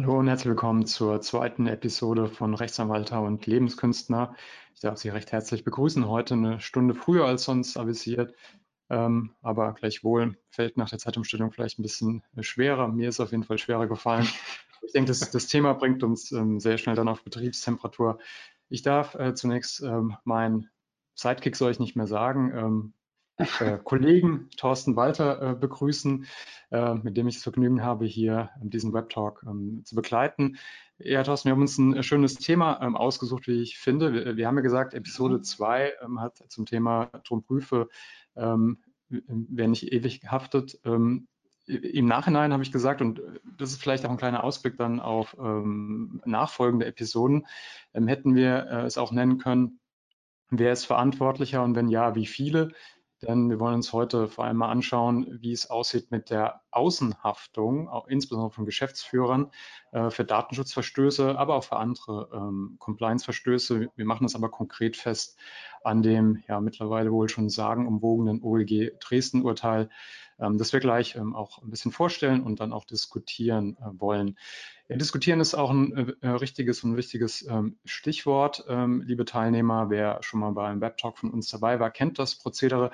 Hallo und herzlich willkommen zur zweiten Episode von Rechtsanwalter und Lebenskünstler. Ich darf Sie recht herzlich begrüßen. Heute eine Stunde früher als sonst avisiert, ähm, aber gleichwohl fällt nach der Zeitumstellung vielleicht ein bisschen schwerer. Mir ist auf jeden Fall schwerer gefallen. Ich denke, das, das Thema bringt uns ähm, sehr schnell dann auf Betriebstemperatur. Ich darf äh, zunächst ähm, meinen Sidekick soll ich nicht mehr sagen, ähm, äh, Kollegen Thorsten Walter äh, begrüßen, äh, mit dem ich das Vergnügen habe, hier diesen Webtalk ähm, zu begleiten. Ja, Thorsten, wir haben uns ein schönes Thema ähm, ausgesucht, wie ich finde. Wir, wir, haben ja gesagt, Episode 2 ähm, hat zum Thema Turmprüfe, ähm, wer nicht ewig haftet. Ähm, Im Nachhinein habe ich gesagt, und das ist vielleicht auch ein kleiner Ausblick dann auf ähm, nachfolgende Episoden, hätten wir äh, es auch nennen können, wer ist verantwortlicher und wenn ja, wie viele? Denn wir wollen uns heute vor allem mal anschauen, wie es aussieht mit der Außenhaftung, auch insbesondere von Geschäftsführern äh, für Datenschutzverstöße, aber auch für andere ähm, Compliance-Verstöße. Wir machen das aber konkret fest an dem ja mittlerweile wohl schon sagenumwogenen OLG Dresden-Urteil, ähm, das wir gleich ähm, auch ein bisschen vorstellen und dann auch diskutieren äh, wollen. Ja, diskutieren ist auch ein äh, richtiges und wichtiges ähm, Stichwort. Ähm, liebe Teilnehmer, wer schon mal bei einem Webtalk von uns dabei war, kennt das Prozedere.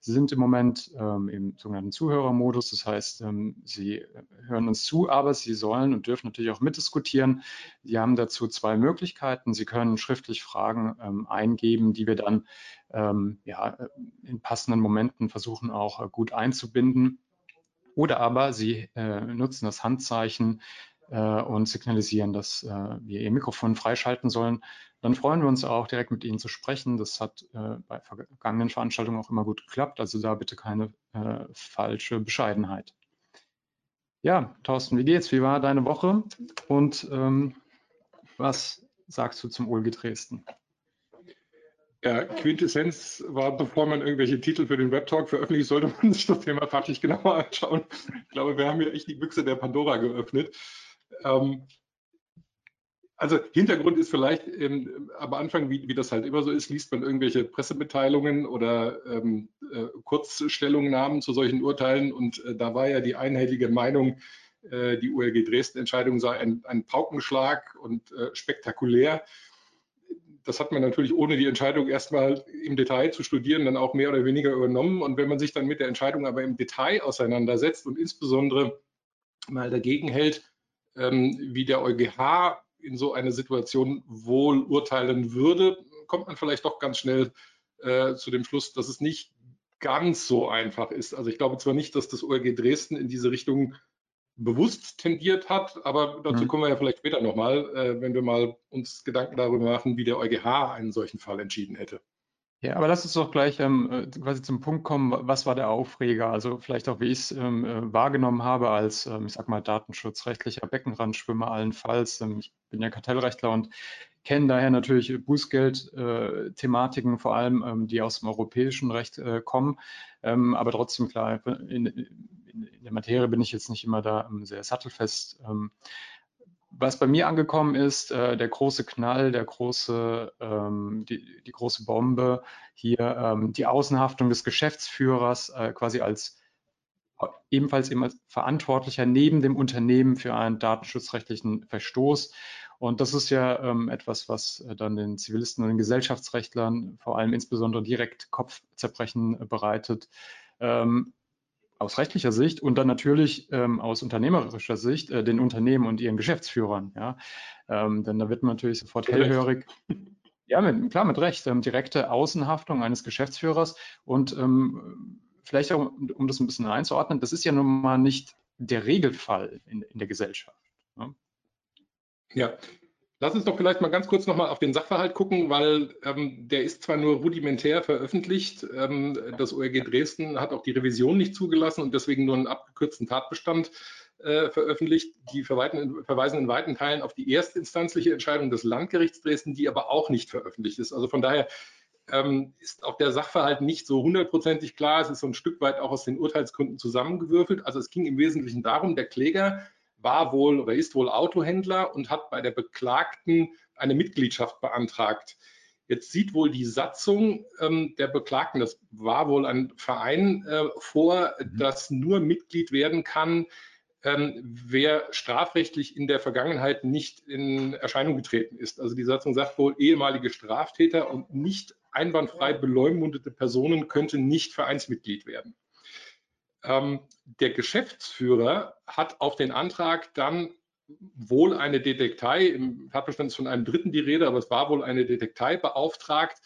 Sie sind im Moment ähm, im sogenannten Zuhörermodus. Das heißt, ähm, Sie hören uns zu, aber Sie sollen und dürfen natürlich auch mitdiskutieren. Sie haben dazu zwei Möglichkeiten. Sie können schriftlich Fragen ähm, eingeben, die wir dann ähm, ja, in passenden Momenten versuchen auch äh, gut einzubinden. Oder aber Sie äh, nutzen das Handzeichen äh, und signalisieren, dass äh, wir Ihr Mikrofon freischalten sollen. Dann freuen wir uns auch, direkt mit Ihnen zu sprechen. Das hat äh, bei vergangenen Veranstaltungen auch immer gut geklappt. Also da bitte keine äh, falsche Bescheidenheit. Ja, Thorsten, wie geht's? Wie war deine Woche? Und ähm, was sagst du zum OLG Dresden? Ja, Quintessenz war, bevor man irgendwelche Titel für den Webtalk veröffentlicht, sollte man sich das Thema fachlich genauer anschauen. Ich glaube, wir haben hier echt die Büchse der Pandora geöffnet. Ähm, also Hintergrund ist vielleicht ähm, am Anfang, wie, wie, das halt immer so ist, liest man irgendwelche Pressemitteilungen oder ähm, äh, Kurzstellungnahmen zu solchen Urteilen und äh, da war ja die einhellige Meinung, äh, die ULG Dresden-Entscheidung sei ein, ein, Paukenschlag und äh, spektakulär. Das hat man natürlich ohne die Entscheidung erstmal im Detail zu studieren dann auch mehr oder weniger übernommen. Und wenn man sich dann mit der Entscheidung aber im Detail auseinandersetzt und insbesondere mal dagegen hält, ähm, wie der EuGH in so eine Situation wohl urteilen würde, kommt man vielleicht doch ganz schnell äh, zu dem Schluss, dass es nicht ganz so einfach ist. Also ich glaube zwar nicht, dass das OLG Dresden in diese Richtung bewusst tendiert hat, aber dazu mhm. kommen wir ja vielleicht später nochmal, äh, wenn wir mal uns Gedanken darüber machen, wie der EuGH einen solchen Fall entschieden hätte. Ja, aber lass uns doch gleich ähm, äh, quasi zum Punkt kommen, was war der Aufreger? Also vielleicht auch, wie ich es ähm, äh, wahrgenommen habe als, ähm, ich sag mal, datenschutzrechtlicher Beckenrandschwimmer allenfalls. Ähm, ich bin ja Kartellrechtler und kenne daher natürlich Bußgeld-Thematiken, äh, vor allem, ähm, die aus dem europäischen Recht äh, kommen. Ähm, aber trotzdem klar, in, in, in, der Materie bin ich jetzt nicht immer da sehr sattelfest was bei mir angekommen ist, äh, der große Knall, der große, ähm, die, die, große Bombe, hier ähm, die Außenhaftung des Geschäftsführers äh, quasi als ebenfalls eben als Verantwortlicher neben dem Unternehmen für einen datenschutzrechtlichen Verstoß. Und das ist ja ähm, etwas, was äh, dann den Zivilisten und den Gesellschaftsrechtlern vor allem insbesondere direkt Kopfzerbrechen äh, bereitet. Ähm, aus rechtlicher Sicht und dann natürlich ähm, aus unternehmerischer Sicht äh, den Unternehmen und ihren Geschäftsführern. Ja? Ähm, denn da wird man natürlich sofort hellhörig. Ja, mit, klar, mit Recht. Ähm, direkte Außenhaftung eines Geschäftsführers und ähm, vielleicht auch, um das ein bisschen einzuordnen, das ist ja nun mal nicht der Regelfall in, in der Gesellschaft. Ne? Ja, Lass uns doch vielleicht mal ganz kurz nochmal auf den Sachverhalt gucken, weil ähm, der ist zwar nur rudimentär veröffentlicht, ähm, das ORG Dresden hat auch die Revision nicht zugelassen und deswegen nur einen abgekürzten Tatbestand äh, veröffentlicht. Die verweisen in weiten Teilen auf die erstinstanzliche Entscheidung des Landgerichts Dresden, die aber auch nicht veröffentlicht ist. Also von daher ähm, ist auch der Sachverhalt nicht so hundertprozentig klar. Es ist so ein Stück weit auch aus den Urteilsgründen zusammengewürfelt. Also es ging im Wesentlichen darum, der Kläger war wohl oder ist wohl Autohändler und hat bei der Beklagten eine Mitgliedschaft beantragt. Jetzt sieht wohl die Satzung ähm, der Beklagten, das war wohl ein Verein, äh, vor, mhm. dass nur Mitglied werden kann, ähm, wer strafrechtlich in der Vergangenheit nicht in Erscheinung getreten ist. Also die Satzung sagt wohl, ehemalige Straftäter und nicht einwandfrei beleumundete Personen könnten nicht Vereinsmitglied werden. Ähm, der Geschäftsführer hat auf den Antrag dann wohl eine Detektei, im Tatbestand ist von einem Dritten die Rede, aber es war wohl eine Detektei beauftragt,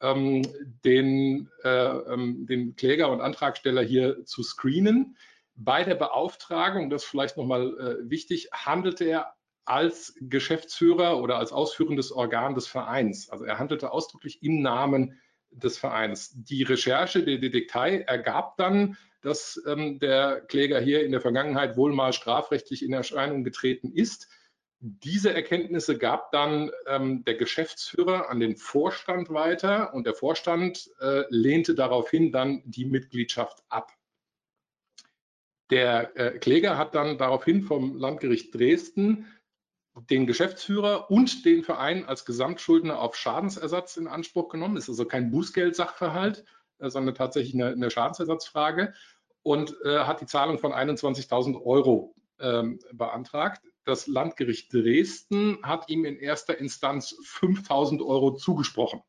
ähm, den, äh, ähm, den Kläger und Antragsteller hier zu screenen. Bei der Beauftragung, das ist vielleicht nochmal äh, wichtig, handelte er als Geschäftsführer oder als ausführendes Organ des Vereins. Also er handelte ausdrücklich im Namen des Vereins. Die Recherche der Detektei ergab dann, dass ähm, der Kläger hier in der Vergangenheit wohl mal strafrechtlich in Erscheinung getreten ist. Diese Erkenntnisse gab dann ähm, der Geschäftsführer an den Vorstand weiter und der Vorstand äh, lehnte daraufhin dann die Mitgliedschaft ab. Der äh, Kläger hat dann daraufhin vom Landgericht Dresden den Geschäftsführer und den Verein als Gesamtschuldner auf Schadensersatz in Anspruch genommen. Das ist also kein Bußgeldsachverhalt, äh, sondern tatsächlich eine, eine Schadensersatzfrage und äh, hat die Zahlung von 21.000 Euro ähm, beantragt. Das Landgericht Dresden hat ihm in erster Instanz 5.000 Euro zugesprochen.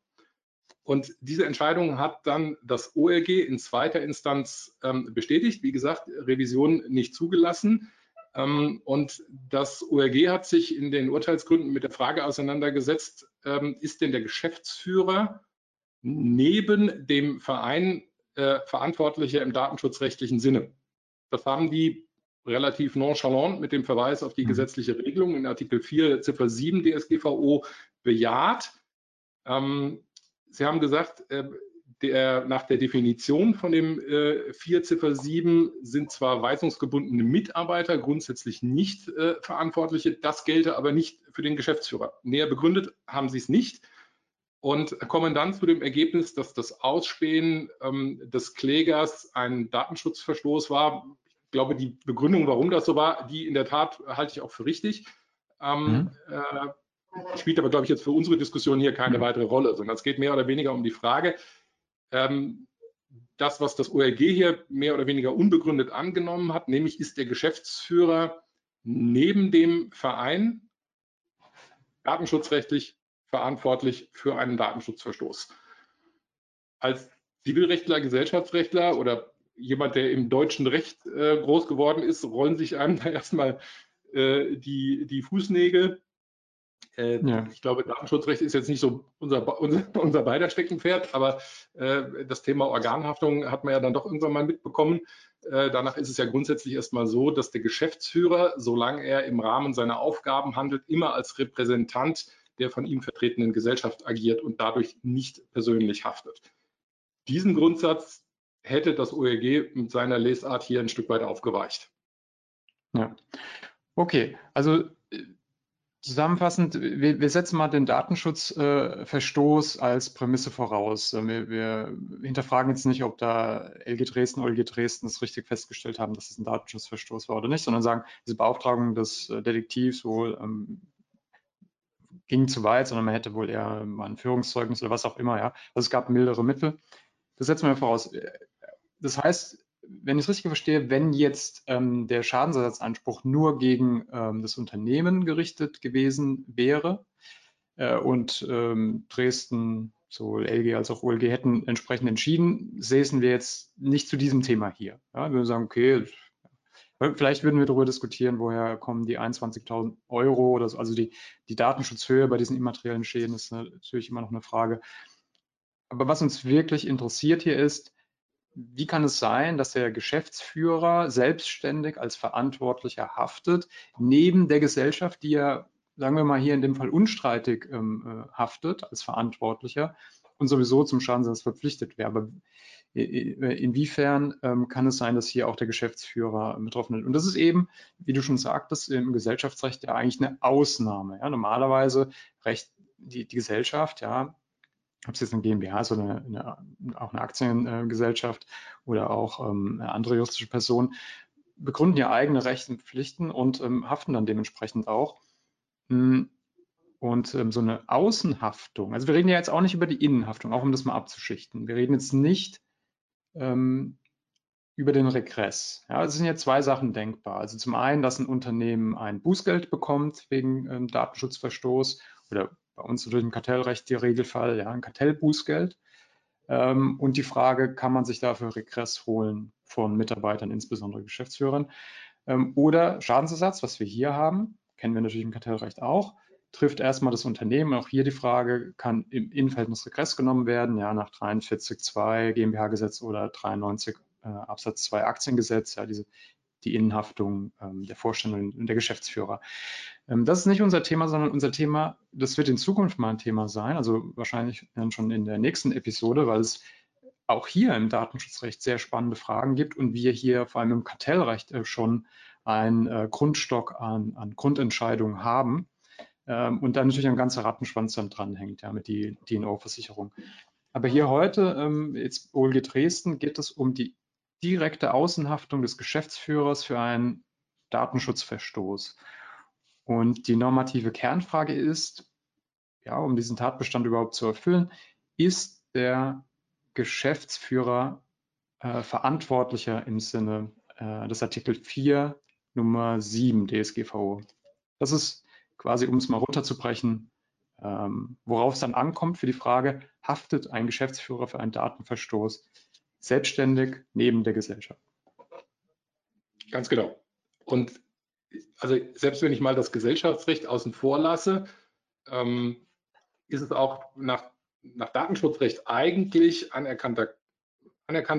Und diese Entscheidung hat dann das OLG in zweiter Instanz ähm, bestätigt. Wie gesagt, Revision nicht zugelassen. Ähm, und das OLG hat sich in den Urteilsgründen mit der Frage auseinandergesetzt, ähm, ist denn der Geschäftsführer neben dem Verein äh, Verantwortlicher im datenschutzrechtlichen Sinne? Das haben die relativ nonchalant mit dem Verweis auf die mhm. gesetzliche Regelung in Artikel 4 Ziffer 7 DSGVO bejaht. Ähm, Sie haben gesagt, äh, der, nach der Definition von dem äh, 4 Ziffer 7 sind zwar weisungsgebundene Mitarbeiter grundsätzlich nicht äh, Verantwortliche, das gelte aber nicht für den Geschäftsführer. Näher begründet haben Sie es nicht und kommen dann zu dem Ergebnis, dass das Ausspähen ähm, des Klägers ein Datenschutzverstoß war. Ich glaube, die Begründung, warum das so war, die in der Tat halte ich auch für richtig. Ähm, mhm. äh, spielt aber, glaube ich, jetzt für unsere Diskussion hier keine mhm. weitere Rolle, sondern es geht mehr oder weniger um die Frage, ähm, das, was das OLG hier mehr oder weniger unbegründet angenommen hat, nämlich ist der Geschäftsführer neben dem Verein datenschutzrechtlich verantwortlich für einen Datenschutzverstoß. Als Zivilrechtler, Gesellschaftsrechtler oder jemand, der im deutschen Recht äh, groß geworden ist, rollen sich einem da erstmal äh, die, die Fußnägel. Äh, ja. Ich glaube, Datenschutzrecht ist jetzt nicht so unser, unser, unser beider Steckenpferd, aber äh, das Thema Organhaftung hat man ja dann doch irgendwann mal mitbekommen. Äh, danach ist es ja grundsätzlich erstmal so, dass der Geschäftsführer, solange er im Rahmen seiner Aufgaben handelt, immer als Repräsentant der von ihm vertretenen Gesellschaft agiert und dadurch nicht persönlich haftet. Diesen Grundsatz hätte das OEG mit seiner Lesart hier ein Stück weit aufgeweicht. Ja. Okay, also Zusammenfassend, wir, wir, setzen mal den Datenschutzverstoß äh, als Prämisse voraus. Äh, wir, wir, hinterfragen jetzt nicht, ob da LG Dresden, OLG Dresden es richtig festgestellt haben, dass es ein Datenschutzverstoß war oder nicht, sondern sagen, diese Beauftragung des äh, Detektivs wohl ähm, ging zu weit, sondern man hätte wohl eher mal ein Führungszeugnis oder was auch immer. Ja. Also es gab mildere Mittel. Das setzen wir voraus. Das heißt, wenn ich es richtig verstehe, wenn jetzt ähm, der Schadensersatzanspruch nur gegen ähm, das Unternehmen gerichtet gewesen wäre äh, und ähm, Dresden, sowohl LG als auch OLG hätten entsprechend entschieden, säßen wir jetzt nicht zu diesem Thema hier. Ja, wir würden sagen, okay, vielleicht würden wir darüber diskutieren, woher kommen die 21.000 Euro oder so. Also die, die Datenschutzhöhe bei diesen immateriellen Schäden ist natürlich immer noch eine Frage. Aber was uns wirklich interessiert hier ist, wie kann es sein, dass der Geschäftsführer selbstständig als Verantwortlicher haftet, neben der Gesellschaft, die ja, sagen wir mal hier in dem Fall unstreitig ähm, äh, haftet als Verantwortlicher und sowieso zum Schadensersatz verpflichtet wäre? Aber inwiefern ähm, kann es sein, dass hier auch der Geschäftsführer betroffen ist? Und das ist eben, wie du schon sagtest, im Gesellschaftsrecht ja eigentlich eine Ausnahme. Ja? Normalerweise recht die, die Gesellschaft, ja, ob es jetzt eine GmbH ist oder eine, eine, auch eine Aktiengesellschaft oder auch ähm, eine andere juristische Person, begründen ja eigene Rechte und Pflichten und ähm, haften dann dementsprechend auch. Hm, und ähm, so eine Außenhaftung, also wir reden ja jetzt auch nicht über die Innenhaftung, auch um das mal abzuschichten. Wir reden jetzt nicht ähm, über den Regress. Ja, es sind jetzt zwei Sachen denkbar. Also zum einen, dass ein Unternehmen ein Bußgeld bekommt wegen ähm, Datenschutzverstoß oder bei uns natürlich im Kartellrecht der Regelfall, ja, ein Kartellbußgeld. Ähm, und die Frage, kann man sich dafür Regress holen von Mitarbeitern, insbesondere Geschäftsführern? Ähm, oder Schadensersatz, was wir hier haben, kennen wir natürlich im Kartellrecht auch, trifft erstmal das Unternehmen. Auch hier die Frage, kann im Innenverhältnis Regress genommen werden, ja, nach 43.2 GmbH-Gesetz oder 93 äh, Absatz 2 Aktiengesetz, ja, diese, die Innenhaftung ähm, der Vorstände und der Geschäftsführer. Ähm, das ist nicht unser Thema, sondern unser Thema, das wird in Zukunft mal ein Thema sein, also wahrscheinlich dann schon in der nächsten Episode, weil es auch hier im Datenschutzrecht sehr spannende Fragen gibt und wir hier vor allem im Kartellrecht äh, schon einen äh, Grundstock an, an Grundentscheidungen haben, ähm, und dann natürlich ein ganzer Rattenschwanz dann dranhängt, ja, mit die DNO-Versicherung. Aber hier heute, ähm, jetzt OLG Dresden, geht es um die direkte Außenhaftung des Geschäftsführers für einen Datenschutzverstoß. Und die normative Kernfrage ist, ja, um diesen Tatbestand überhaupt zu erfüllen, ist der Geschäftsführer äh, verantwortlicher im Sinne äh, des Artikel 4 Nummer 7 DSGVO. Das ist quasi, um es mal runterzubrechen, ähm, worauf es dann ankommt für die Frage, haftet ein Geschäftsführer für einen Datenverstoß selbstständig neben der Gesellschaft? Ganz genau. Und also selbst wenn ich mal das Gesellschaftsrecht außen vor lasse, ähm, ist es auch nach, nach Datenschutzrecht eigentlich anerkannt,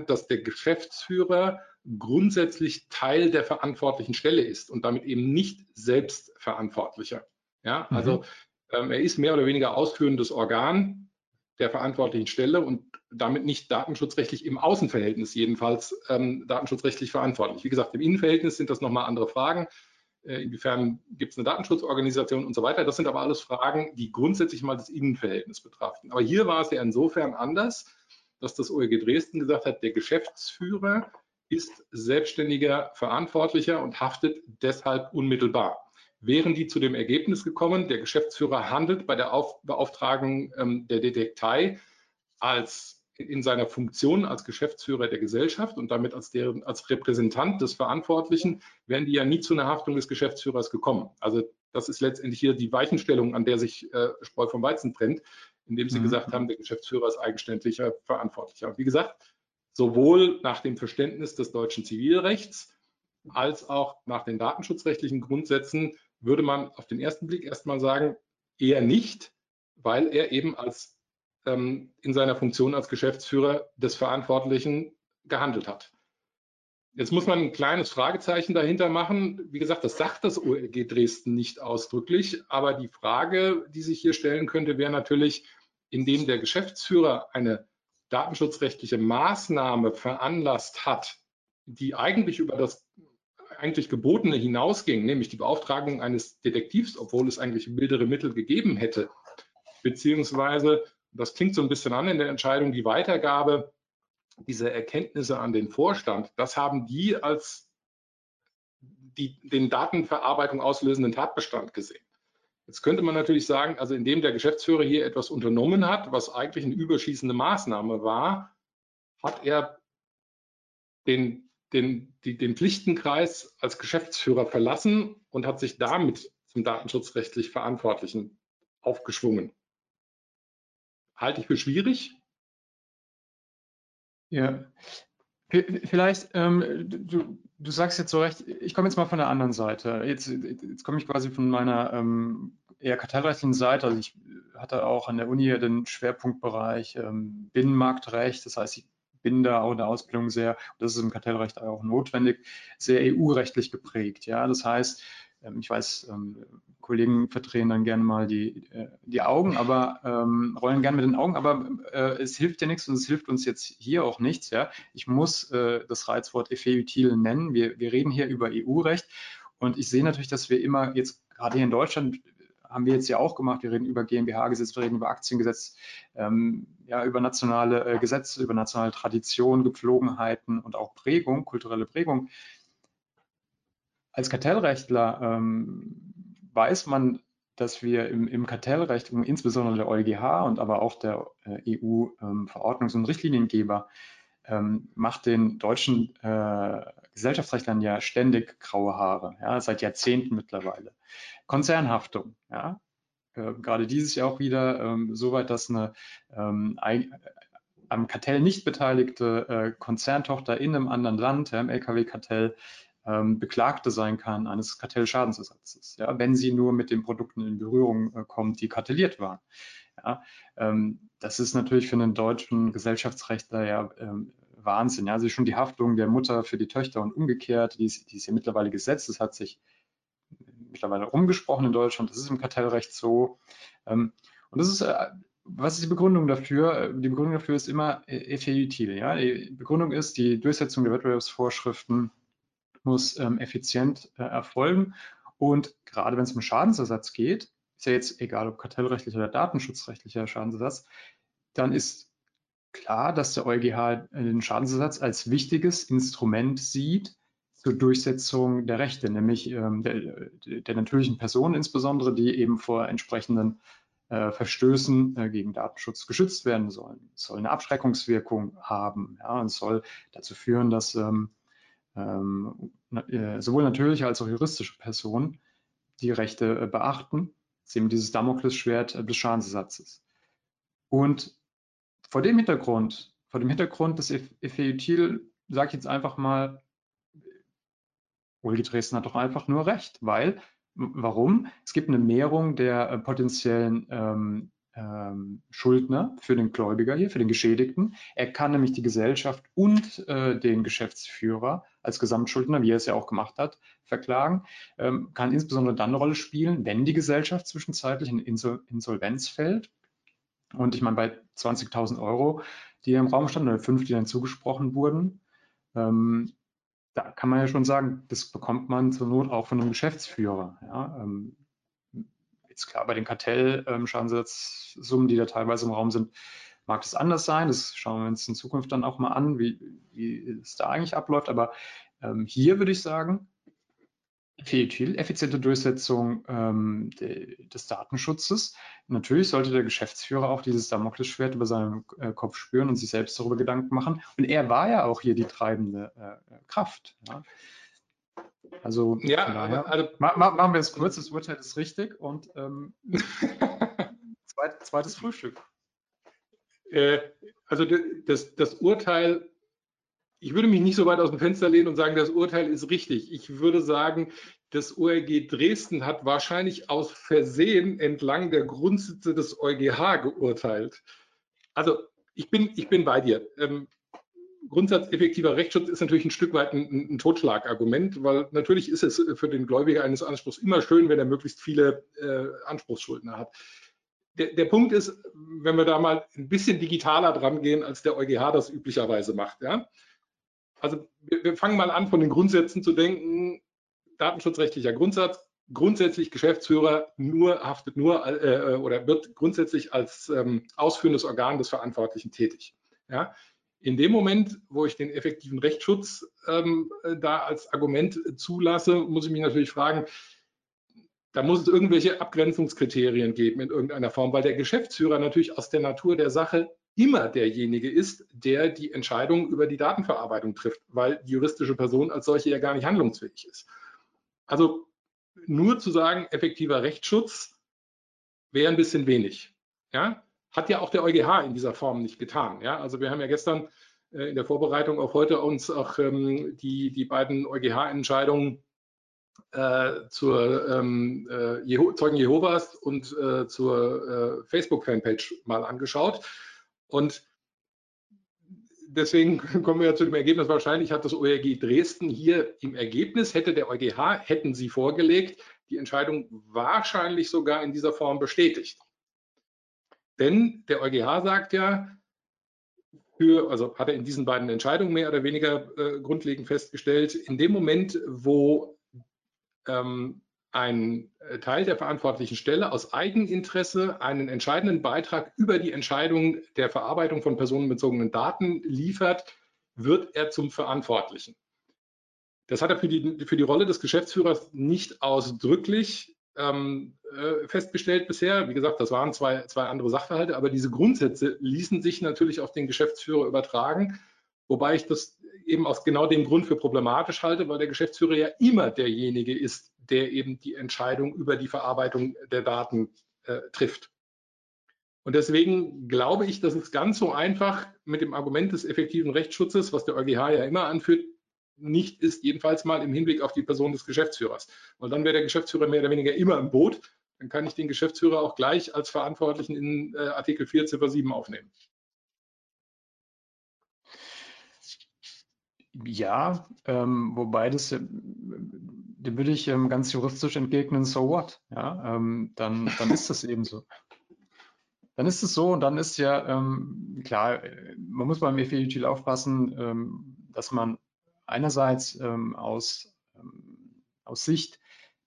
dass der Geschäftsführer grundsätzlich Teil der verantwortlichen Stelle ist und damit eben nicht Selbstverantwortlicher. Ja, mhm. also ähm, er ist mehr oder weniger ausführendes Organ der verantwortlichen Stelle und damit nicht datenschutzrechtlich im Außenverhältnis jedenfalls ähm, datenschutzrechtlich verantwortlich. Wie gesagt, im Innenverhältnis sind das nochmal andere Fragen. Äh, inwiefern gibt es eine Datenschutzorganisation und so weiter. Das sind aber alles Fragen, die grundsätzlich mal das Innenverhältnis betrachten. Aber hier war es ja insofern anders, dass das OEG Dresden gesagt hat, der Geschäftsführer ist selbstständiger Verantwortlicher und haftet deshalb unmittelbar wären die zu dem Ergebnis gekommen, der Geschäftsführer handelt bei der Auf Beauftragung ähm, der Detektei als in seiner Funktion als Geschäftsführer der Gesellschaft und damit als, deren, als Repräsentant des Verantwortlichen, wären die ja nie zu einer Haftung des Geschäftsführers gekommen. Also das ist letztendlich hier die Weichenstellung, an der sich äh, Spreu vom Weizen trennt, indem sie mhm. gesagt haben, der Geschäftsführer ist eigenständiger Verantwortlicher. Und wie gesagt, sowohl nach dem Verständnis des deutschen Zivilrechts als auch nach den datenschutzrechtlichen Grundsätzen würde man auf den ersten Blick erstmal sagen, eher nicht, weil er eben als ähm, in seiner Funktion als Geschäftsführer des Verantwortlichen gehandelt hat. Jetzt muss man ein kleines Fragezeichen dahinter machen. Wie gesagt, das sagt das OLG Dresden nicht ausdrücklich, aber die Frage, die sich hier stellen könnte, wäre natürlich, indem der Geschäftsführer eine datenschutzrechtliche Maßnahme veranlasst hat, die eigentlich über das eigentlich Gebotene hinausging, nämlich die Beauftragung eines Detektivs, obwohl es eigentlich mildere Mittel gegeben hätte, beziehungsweise, das klingt so ein bisschen an in der Entscheidung, die Weitergabe dieser Erkenntnisse an den Vorstand, das haben die als die, den Datenverarbeitung auslösenden Tatbestand gesehen. Jetzt könnte man natürlich sagen, also indem der Geschäftsführer hier etwas unternommen hat, was eigentlich eine überschießende Maßnahme war, hat er den den, die, den Pflichtenkreis als Geschäftsführer verlassen und hat sich damit zum datenschutzrechtlich Verantwortlichen aufgeschwungen. Halte ich für schwierig. Ja, vielleicht, ähm, du, du sagst jetzt so recht, ich komme jetzt mal von der anderen Seite. Jetzt, jetzt komme ich quasi von meiner ähm, eher kartellrechtlichen Seite. Also ich hatte auch an der Uni den Schwerpunktbereich ähm, Binnenmarktrecht. Das heißt, ich bin da auch in der Ausbildung sehr, das ist im Kartellrecht auch notwendig, sehr EU-rechtlich geprägt. Ja, das heißt, ähm, ich weiß, ähm, Kollegen verdrehen dann gerne mal die, äh, die Augen, aber ähm, rollen gerne mit den Augen, aber äh, es hilft ja nichts und es hilft uns jetzt hier auch nichts. Ja? Ich muss äh, das Reizwort effet nennen. Wir, wir reden hier über EU-Recht und ich sehe natürlich, dass wir immer jetzt gerade hier in Deutschland haben wir jetzt ja auch gemacht. Wir reden über GmbH-Gesetz, wir reden über Aktiengesetz, ähm, ja, über nationale äh, Gesetze, über nationale Tradition, Gepflogenheiten und auch Prägung, kulturelle Prägung. Als Kartellrechtler ähm, weiß man, dass wir im, im, Kartellrecht, insbesondere der EuGH und aber auch der äh, EU-Verordnungs- ähm, und Richtliniengeber, ähm, macht den deutschen äh, Gesellschaftsrechtlern ja ständig graue Haare, ja, seit Jahrzehnten mittlerweile. Konzernhaftung, ja, äh, gerade dieses Jahr auch wieder ähm, so weit, dass eine ähm, ein, am Kartell nicht beteiligte äh, Konzerntochter in einem anderen Land, ja, im Lkw-Kartell, ähm, Beklagte sein kann eines Kartellschadensersatzes, ja, wenn sie nur mit den Produkten in Berührung äh, kommt, die kartelliert waren. Ja, ähm, das ist natürlich für einen deutschen Gesellschaftsrechtler ja ähm, Wahnsinn. Ja, also schon die Haftung der Mutter für die Töchter und umgekehrt, die ist, die ist ja mittlerweile gesetzt. Das hat sich mittlerweile umgesprochen in Deutschland. Das ist im Kartellrecht so. Ähm, und das ist, äh, was ist die Begründung dafür? Die Begründung dafür ist immer effektiv. Ja? Die Begründung ist, die Durchsetzung der Wettbewerbsvorschriften muss ähm, effizient äh, erfolgen. Und gerade wenn es um Schadensersatz geht, ist ja jetzt egal, ob kartellrechtlicher oder datenschutzrechtlicher Schadensersatz, dann ist klar, dass der EuGH den Schadensersatz als wichtiges Instrument sieht zur Durchsetzung der Rechte, nämlich ähm, der, der, natürlichen Personen insbesondere, die eben vor entsprechenden äh, Verstößen äh, gegen Datenschutz geschützt werden sollen. Es soll eine Abschreckungswirkung haben ja, und soll dazu führen, dass ähm, ähm, äh, sowohl natürliche als auch juristische Personen die Rechte äh, beachten. Ist eben dieses Damoklesschwert äh, des Schadensersatzes. Und vor dem Hintergrund, vor dem Hintergrund des Effeutil, sage ich jetzt einfach mal, Ulgi Dresden hat doch einfach nur recht, weil, warum? Es gibt eine Mehrung der äh, potenziellen ähm, ähm, Schuldner für den Gläubiger hier, für den Geschädigten. Er kann nämlich die Gesellschaft und äh, den Geschäftsführer als Gesamtschuldner, wie er es ja auch gemacht hat, verklagen, ähm, kann insbesondere dann eine Rolle spielen, wenn die Gesellschaft zwischenzeitlich in Insol Insolvenz fällt. Und ich meine, bei 20.000 Euro, die im Raum standen, oder fünf, die dann zugesprochen wurden, ähm, da kann man ja schon sagen, das bekommt man zur Not auch von einem Geschäftsführer. Ja, ähm, Jetzt klar, bei den Kartellschadensersatzzummen, die da teilweise im Raum sind, mag das anders sein. Das schauen wir uns in Zukunft dann auch mal an, wie, wie es da eigentlich abläuft. Aber ähm, hier würde ich sagen, viel effiziente Durchsetzung ähm, de, des Datenschutzes. Natürlich sollte der Geschäftsführer auch dieses Damoklesschwert über seinen äh, Kopf spüren und sich selbst darüber Gedanken machen. Und er war ja auch hier die treibende äh, Kraft. Ja. Also, ja, daher, also, machen wir es kurz, das Urteil ist richtig und ähm, zweit, zweites Frühstück. Äh, also das, das Urteil, ich würde mich nicht so weit aus dem Fenster lehnen und sagen, das Urteil ist richtig. Ich würde sagen, das ORG Dresden hat wahrscheinlich aus Versehen entlang der Grundsitze des EuGH geurteilt. Also ich bin, ich bin bei dir. Ähm, Grundsatz effektiver Rechtsschutz ist natürlich ein Stück weit ein, ein, Totschlagargument, weil natürlich ist es für den Gläubiger eines Anspruchs immer schön, wenn er möglichst viele äh, Anspruchsschuldner hat. Der, der, Punkt ist, wenn wir da mal ein bisschen digitaler dran gehen, als der EuGH das üblicherweise macht. Ja? Also wir, wir fangen mal an, von den Grundsätzen zu denken. Datenschutzrechtlicher Grundsatz, grundsätzlich Geschäftsführer nur haftet nur äh, oder wird grundsätzlich als ähm, ausführendes Organ des Verantwortlichen tätig. Ja? In dem Moment, wo ich den effektiven Rechtsschutz ähm, da als Argument zulasse, muss ich mich natürlich fragen, da muss es irgendwelche Abgrenzungskriterien geben in irgendeiner Form, weil der Geschäftsführer natürlich aus der Natur der Sache immer derjenige ist, der die Entscheidung über die Datenverarbeitung trifft, weil die juristische Person als solche ja gar nicht handlungsfähig ist. Also nur zu sagen, effektiver Rechtsschutz wäre ein bisschen wenig. Ja? Hat ja auch der EuGH in dieser Form nicht getan. Ja? Also wir haben ja gestern äh, in der Vorbereitung auf heute uns auch ähm, die, die beiden EuGH-Entscheidungen äh, zur ähm, äh, Jeho Zeugen Jehovas und äh, zur äh, Facebook-Fanpage mal angeschaut. Und deswegen kommen wir ja zu dem Ergebnis, wahrscheinlich hat das OEG Dresden hier im Ergebnis, hätte der EuGH, hätten sie vorgelegt, die Entscheidung wahrscheinlich sogar in dieser Form bestätigt. Denn der EuGH sagt ja, für, also hat er in diesen beiden Entscheidungen mehr oder weniger äh, grundlegend festgestellt, in dem Moment, wo ähm, ein äh, Teil der verantwortlichen Stelle aus Eigeninteresse einen entscheidenden Beitrag über die Entscheidung der Verarbeitung von personenbezogenen Daten liefert, wird er zum Verantwortlichen. Das hat er für die, für die Rolle des Geschäftsführers nicht ausdrücklich ähm, äh, festgestellt bisher. Wie gesagt, das waren zwei, zwei andere Sachverhalte, aber diese Grundsätze ließen sich natürlich auf den Geschäftsführer übertragen. Wobei ich das eben aus genau dem Grund für problematisch halte, weil der Geschäftsführer ja immer derjenige ist, der eben die Entscheidung über die Verarbeitung der Daten äh, trifft. Und deswegen glaube ich, dass es ganz so einfach mit dem Argument des effektiven Rechtsschutzes, was der EuGH ja immer anführt, nicht ist, jedenfalls mal im Hinblick auf die Person des Geschäftsführers. Weil dann wäre der Geschäftsführer mehr oder weniger immer im Boot. Dann kann ich den Geschäftsführer auch gleich als Verantwortlichen in äh, Artikel 4 Ziffer 7 aufnehmen. Ja, ähm, wobei das, äh, dem würde ich ähm, ganz juristisch entgegnen, so what? Ja, ähm, dann, dann ist das eben so. Dann ist es so und dann ist ja, ähm, klar, äh, man muss beim EFE-Util aufpassen, ähm, dass man einerseits ähm, aus, aus Sicht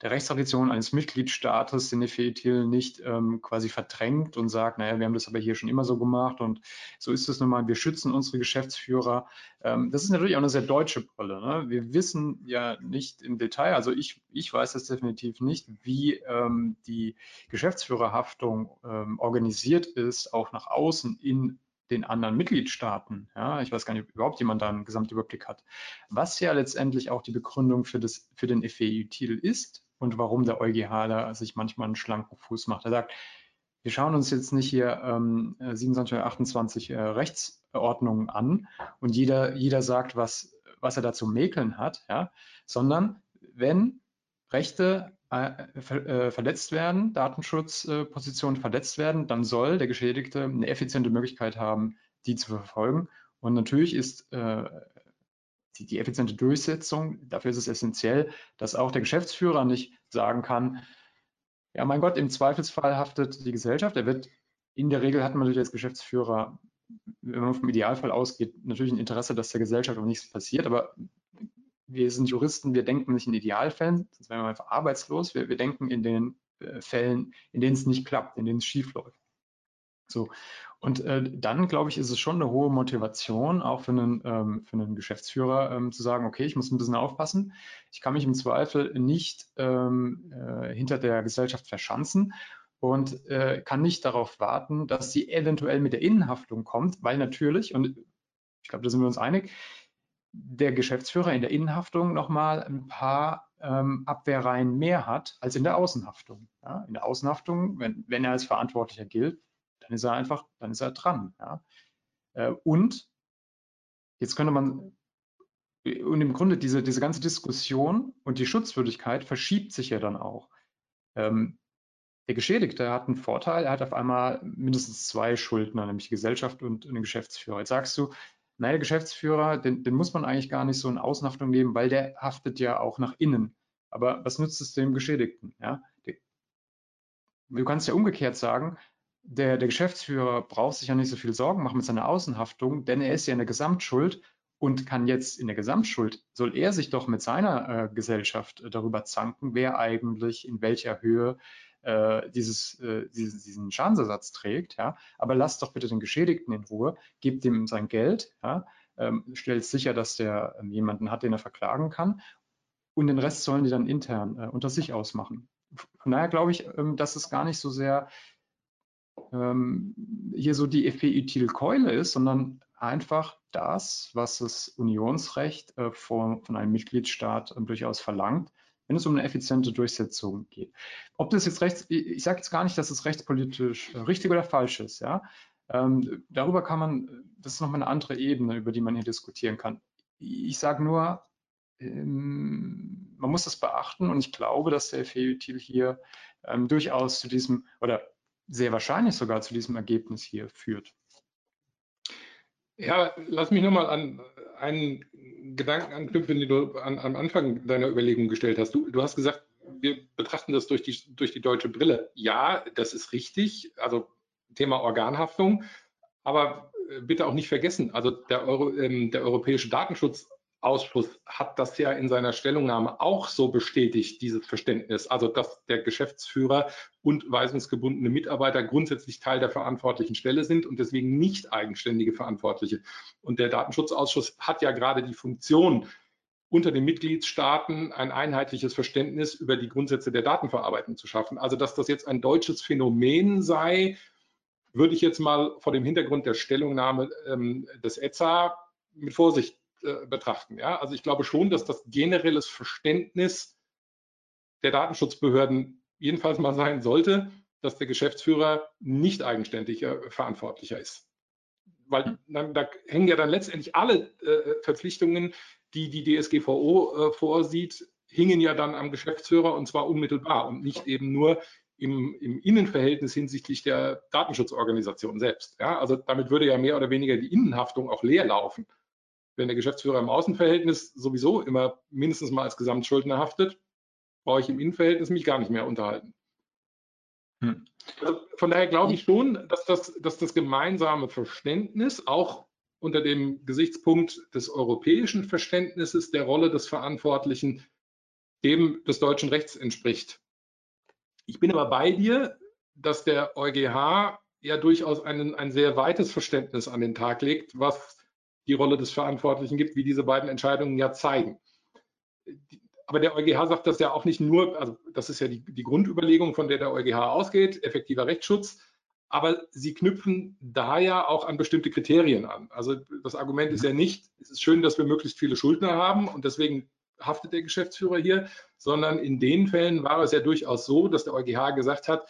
der Rechtstradition eines Mitgliedstaates den Nefertil nicht ähm, quasi verdrängt und sagt, naja, wir haben das aber hier schon immer so gemacht und so ist es nun mal, wir schützen unsere Geschäftsführer. Ähm, das ist natürlich auch eine sehr deutsche Brille. Ne? Wir wissen ja nicht im Detail, also ich, ich weiß das definitiv nicht, wie ähm, die Geschäftsführerhaftung ähm, organisiert ist, auch nach außen in den anderen Mitgliedstaaten. Ja, ich weiß gar nicht, ob überhaupt jemand da einen Gesamtüberblick hat. Was ja letztendlich auch die Begründung für, das, für den FEU-Titel ist, und warum der EuGH da sich manchmal einen schlanken Fuß macht. Er sagt, wir schauen uns jetzt nicht hier ähm, 27 oder 28 äh, Rechtsordnungen an und jeder, jeder sagt, was, was er dazu mäkeln hat, ja, sondern wenn Rechte äh, ver, äh, verletzt werden, Datenschutzpositionen verletzt werden, dann soll der Geschädigte eine effiziente Möglichkeit haben, die zu verfolgen. Und natürlich ist äh, die, die effiziente Durchsetzung, dafür ist es essentiell, dass auch der Geschäftsführer nicht sagen kann, ja, mein Gott, im Zweifelsfall haftet die Gesellschaft. Er wird, in der Regel hat man natürlich als Geschäftsführer, wenn man vom Idealfall ausgeht, natürlich ein Interesse, dass der Gesellschaft auch nichts passiert, aber wir sind Juristen, wir denken nicht in Idealfällen, sonst wären wir einfach arbeitslos. Wir, wir denken in den äh, Fällen, in denen es nicht klappt, in denen es schief läuft. So. Und äh, dann, glaube ich, ist es schon eine hohe Motivation, auch für einen, ähm, für einen Geschäftsführer ähm, zu sagen, okay, ich muss ein bisschen aufpassen. Ich kann mich im Zweifel nicht ähm, äh, hinter der Gesellschaft verschanzen und äh, kann nicht darauf warten, dass sie eventuell mit der Innenhaftung kommt, weil natürlich, und ich glaube, da sind wir uns einig, der Geschäftsführer in der Innenhaftung nochmal ein paar ähm, Abwehrreihen mehr hat als in der Außenhaftung. Ja, in der Außenhaftung, wenn, wenn er als Verantwortlicher gilt, dann ist er einfach, dann ist er dran. Ja. Äh, und jetzt könnte man, und im Grunde diese, diese ganze Diskussion und die Schutzwürdigkeit verschiebt sich ja dann auch. Ähm, der Geschädigte hat einen Vorteil, er hat auf einmal mindestens zwei Schuldner, nämlich die Gesellschaft und den Geschäftsführer. Jetzt sagst du, naja, der Geschäftsführer, den, den, muss man eigentlich gar nicht so in Außenhaftung nehmen, weil der haftet ja auch nach innen. Aber was nützt es dem Geschädigten? Ja? Du kannst ja umgekehrt sagen, der, der Geschäftsführer braucht sich ja nicht so viel Sorgen machen mit seiner Außenhaftung, denn er ist ja in der Gesamtschuld und kann jetzt in der Gesamtschuld, soll er sich doch mit seiner äh, Gesellschaft äh, darüber zanken, wer eigentlich in welcher Höhe äh, dieses, äh, diesen, diesen Schadensersatz trägt. Ja? Aber lasst doch bitte den Geschädigten in Ruhe, gebt ihm sein Geld, ja? ähm, stellt sicher, dass der ähm, jemanden hat, den er verklagen kann und den Rest sollen die dann intern äh, unter sich ausmachen. Von daher glaube ich, ähm, dass es gar nicht so sehr ähm, hier so die FPI-Keule ist, sondern einfach das, was das Unionsrecht äh, von, von einem Mitgliedstaat äh, durchaus verlangt, wenn es um eine effiziente Durchsetzung geht. Ob das jetzt rechts, ich sage jetzt gar nicht, dass es rechtspolitisch äh, richtig oder falsch ist, ja. Ähm, darüber kann man, das ist nochmal eine andere Ebene, über die man hier diskutieren kann. Ich sage nur, ähm, man muss das beachten und ich glaube, dass der FEUTIL hier ähm, durchaus zu diesem oder sehr wahrscheinlich sogar zu diesem Ergebnis hier führt. Ja, lass mich nochmal an einen Gedanken anknüpfen, den du an, am Anfang deiner Überlegung gestellt hast. Du, du hast gesagt, wir betrachten das durch die, durch die deutsche Brille. Ja, das ist richtig. Also Thema Organhaftung. Aber äh, bitte auch nicht vergessen, also der, Euro, ähm, der Europäische Datenschutz Ausschuss hat das ja in seiner Stellungnahme auch so bestätigt, dieses Verständnis, also dass der Geschäftsführer und weisungsgebundene Mitarbeiter grundsätzlich Teil der verantwortlichen Stelle sind und deswegen nicht eigenständige Verantwortliche. Und der Datenschutzausschuss hat ja gerade die Funktion, unter den Mitgliedstaaten ein einheitliches Verständnis über die Grundsätze der Datenverarbeitung zu schaffen. Also dass das jetzt ein deutsches Phänomen sei, würde ich jetzt mal vor dem Hintergrund der Stellungnahme ähm, des ETSA mit Vorsicht äh, betrachten. Ja? Also ich glaube schon, dass das generelles Verständnis der Datenschutzbehörden jedenfalls mal sein sollte, dass der Geschäftsführer nicht eigenständig äh, verantwortlicher ist. Weil dann, da hängen ja dann letztendlich alle äh, Verpflichtungen, die die DSGVO äh, vorsieht, hingen ja dann am Geschäftsführer und zwar unmittelbar und nicht eben nur im, im Innenverhältnis hinsichtlich der Datenschutzorganisation selbst. Ja, also damit würde ja mehr oder weniger die Innenhaftung auch leer laufen. Wenn der Geschäftsführer im Außenverhältnis sowieso immer mindestens mal als Gesamtschuldner haftet, brauche ich im Innenverhältnis mich gar nicht mehr unterhalten. Hm. Also von daher glaube ich schon, dass das, dass das gemeinsame Verständnis auch unter dem Gesichtspunkt des europäischen Verständnisses der Rolle des Verantwortlichen dem des deutschen Rechts entspricht. Ich bin aber bei dir, dass der EuGH ja durchaus einen, ein sehr weites Verständnis an den Tag legt, was die Rolle des Verantwortlichen gibt, wie diese beiden Entscheidungen ja zeigen. Aber der EuGH sagt das ja auch nicht nur, also das ist ja die, die Grundüberlegung, von der der EuGH ausgeht, effektiver Rechtsschutz, aber sie knüpfen da ja auch an bestimmte Kriterien an. Also das Argument ist ja nicht, es ist schön, dass wir möglichst viele Schuldner haben und deswegen haftet der Geschäftsführer hier, sondern in den Fällen war es ja durchaus so, dass der EuGH gesagt hat,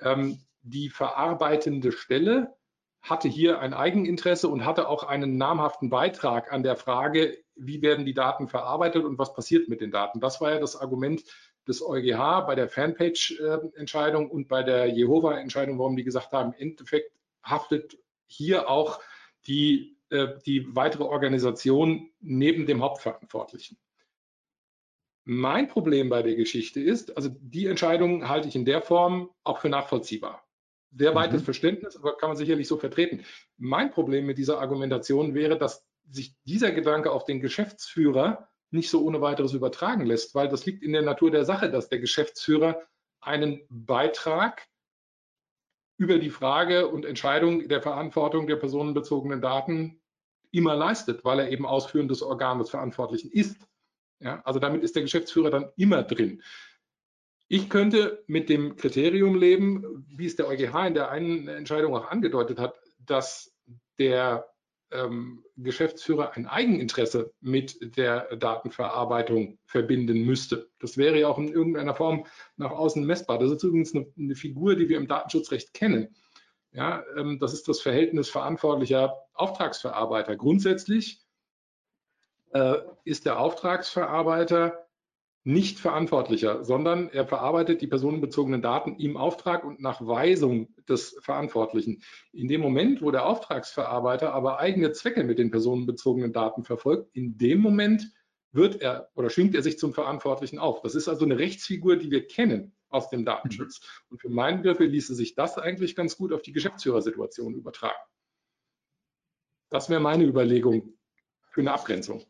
ähm, die verarbeitende Stelle hatte hier ein Eigeninteresse und hatte auch einen namhaften Beitrag an der Frage, wie werden die Daten verarbeitet und was passiert mit den Daten. Das war ja das Argument des EuGH bei der Fanpage-Entscheidung und bei der Jehova-Entscheidung, warum die gesagt haben, im Endeffekt haftet hier auch die, äh, die weitere Organisation neben dem Hauptverantwortlichen. Mein Problem bei der Geschichte ist, also die Entscheidung halte ich in der Form auch für nachvollziehbar. Sehr weites mhm. Verständnis, aber kann man sicherlich so vertreten. Mein Problem mit dieser Argumentation wäre, dass sich dieser Gedanke auf den Geschäftsführer nicht so ohne weiteres übertragen lässt, weil das liegt in der Natur der Sache, dass der Geschäftsführer einen Beitrag über die Frage und Entscheidung der Verantwortung der personenbezogenen Daten immer leistet, weil er eben ausführendes Organ des Verantwortlichen ist. Ja, also damit ist der Geschäftsführer dann immer drin. Ich könnte mit dem Kriterium leben, wie es der EuGH in der einen Entscheidung auch angedeutet hat, dass der ähm, Geschäftsführer ein Eigeninteresse mit der Datenverarbeitung verbinden müsste. Das wäre ja auch in irgendeiner Form nach außen messbar. Das ist übrigens eine, eine Figur, die wir im Datenschutzrecht kennen. Ja, ähm, das ist das Verhältnis verantwortlicher Auftragsverarbeiter. Grundsätzlich äh, ist der Auftragsverarbeiter nicht verantwortlicher, sondern er verarbeitet die personenbezogenen Daten im Auftrag und nach Weisung des Verantwortlichen. In dem Moment, wo der Auftragsverarbeiter aber eigene Zwecke mit den personenbezogenen Daten verfolgt, in dem Moment wird er oder schwingt er sich zum Verantwortlichen auf. Das ist also eine Rechtsfigur, die wir kennen aus dem Datenschutz. Und für meinen Begriffe ließe sich das eigentlich ganz gut auf die Geschäftsführersituation übertragen. Das wäre meine Überlegung für eine Abgrenzung.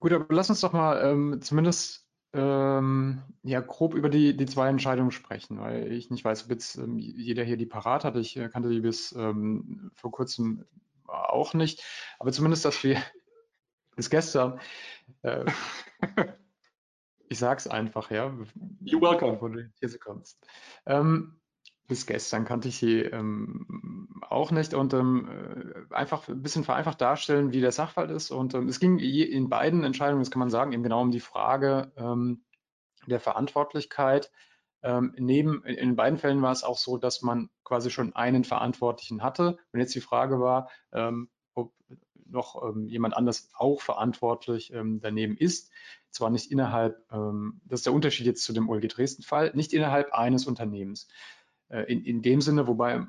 Gut, aber lass uns doch mal ähm, zumindest ähm, ja grob über die, die zwei Entscheidungen sprechen, weil ich nicht weiß, ob jetzt ähm, jeder hier die parat hat. Ich äh, kannte die bis ähm, vor kurzem auch nicht, aber zumindest, dass wir bis gestern, äh, ich sag's einfach, ja. You're welcome. Bevor du hier kommst. Ähm, bis gestern kannte ich sie ähm, auch nicht und ähm, äh, einfach ein bisschen vereinfacht darstellen, wie der Sachverhalt ist. Und ähm, es ging in beiden Entscheidungen, das kann man sagen, eben genau um die Frage ähm, der Verantwortlichkeit. Ähm, neben, in beiden Fällen war es auch so, dass man quasi schon einen Verantwortlichen hatte. Und jetzt die Frage war, ähm, ob noch jemand anders auch verantwortlich daneben ist. Zwar nicht innerhalb, das ist der Unterschied jetzt zu dem OLG Dresden-Fall, nicht innerhalb eines Unternehmens. Äh, in, in dem Sinne, wobei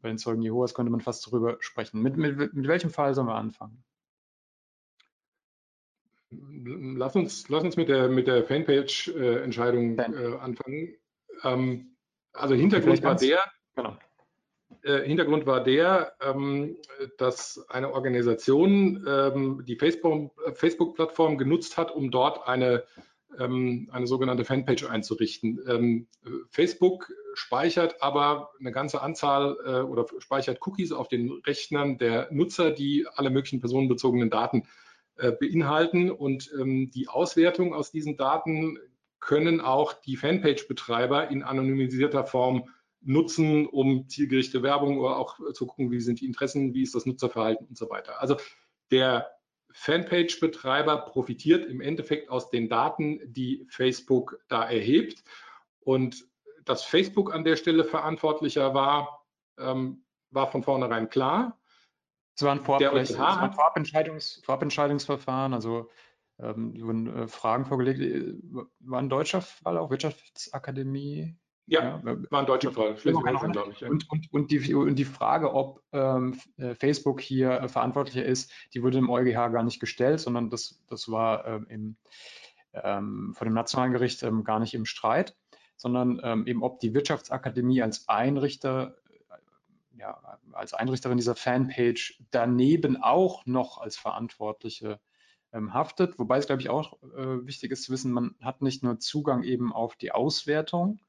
bei den Zeugen Jehovas könnte man fast darüber sprechen. Mit, mit, mit welchem Fall sollen wir anfangen? Lass uns, lass uns mit der, mit der Fanpage-Entscheidung äh, anfangen. Ähm, also Hintergrund war der, genau. äh, Hintergrund war der, ähm, dass eine Organisation ähm, die Facebook-Plattform genutzt hat, um dort eine eine sogenannte Fanpage einzurichten. Ähm, Facebook speichert aber eine ganze Anzahl äh, oder speichert Cookies auf den Rechnern der Nutzer, die alle möglichen personenbezogenen Daten äh, beinhalten. Und ähm, die Auswertung aus diesen Daten können auch die Fanpage-Betreiber in anonymisierter Form nutzen, um zielgerichtete Werbung oder auch zu gucken, wie sind die Interessen, wie ist das Nutzerverhalten und so weiter. Also der Fanpage-Betreiber profitiert im Endeffekt aus den Daten, die Facebook da erhebt. Und dass Facebook an der Stelle verantwortlicher war, ähm, war von vornherein klar. Es war ein, Vorab war ein Vorabentscheidungs Vorabentscheidungsverfahren, also ähm, wurden äh, Fragen vorgelegt. Äh, war ein deutscher Fall, auch Wirtschaftsakademie? Ja, ja, war ein deutscher Fall, Schleswig-Holstein, glaube ich. Ja. Und, und, und, die, und die Frage, ob ähm, äh, Facebook hier äh, verantwortlicher ist, die wurde im EuGH gar nicht gestellt, sondern das, das war ähm, im, ähm, vor dem Nationalen Gericht ähm, gar nicht im Streit, sondern ähm, eben, ob die Wirtschaftsakademie als Einrichter äh, ja, als Einrichterin dieser Fanpage daneben auch noch als Verantwortliche ähm, haftet. Wobei es, glaube ich, auch äh, wichtig ist zu wissen, man hat nicht nur Zugang eben auf die Auswertung,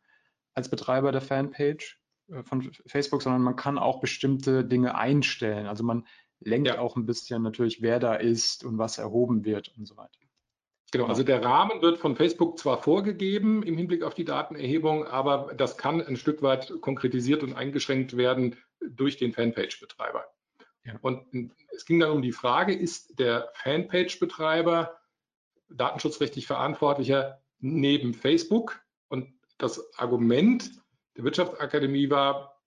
als Betreiber der Fanpage äh, von Facebook, sondern man kann auch bestimmte Dinge einstellen. Also man lenkt ja. auch ein bisschen natürlich, wer da ist und was erhoben wird und so weiter. Genau, also der Rahmen wird von Facebook zwar vorgegeben im Hinblick auf die Datenerhebung, aber das kann ein Stück weit konkretisiert und eingeschränkt werden durch den Fanpage-Betreiber. Ja. Und es ging dann um die Frage, ist der Fanpage-Betreiber datenschutzrechtlich verantwortlicher neben Facebook? Und das Argument der Wirtschaftsakademie war,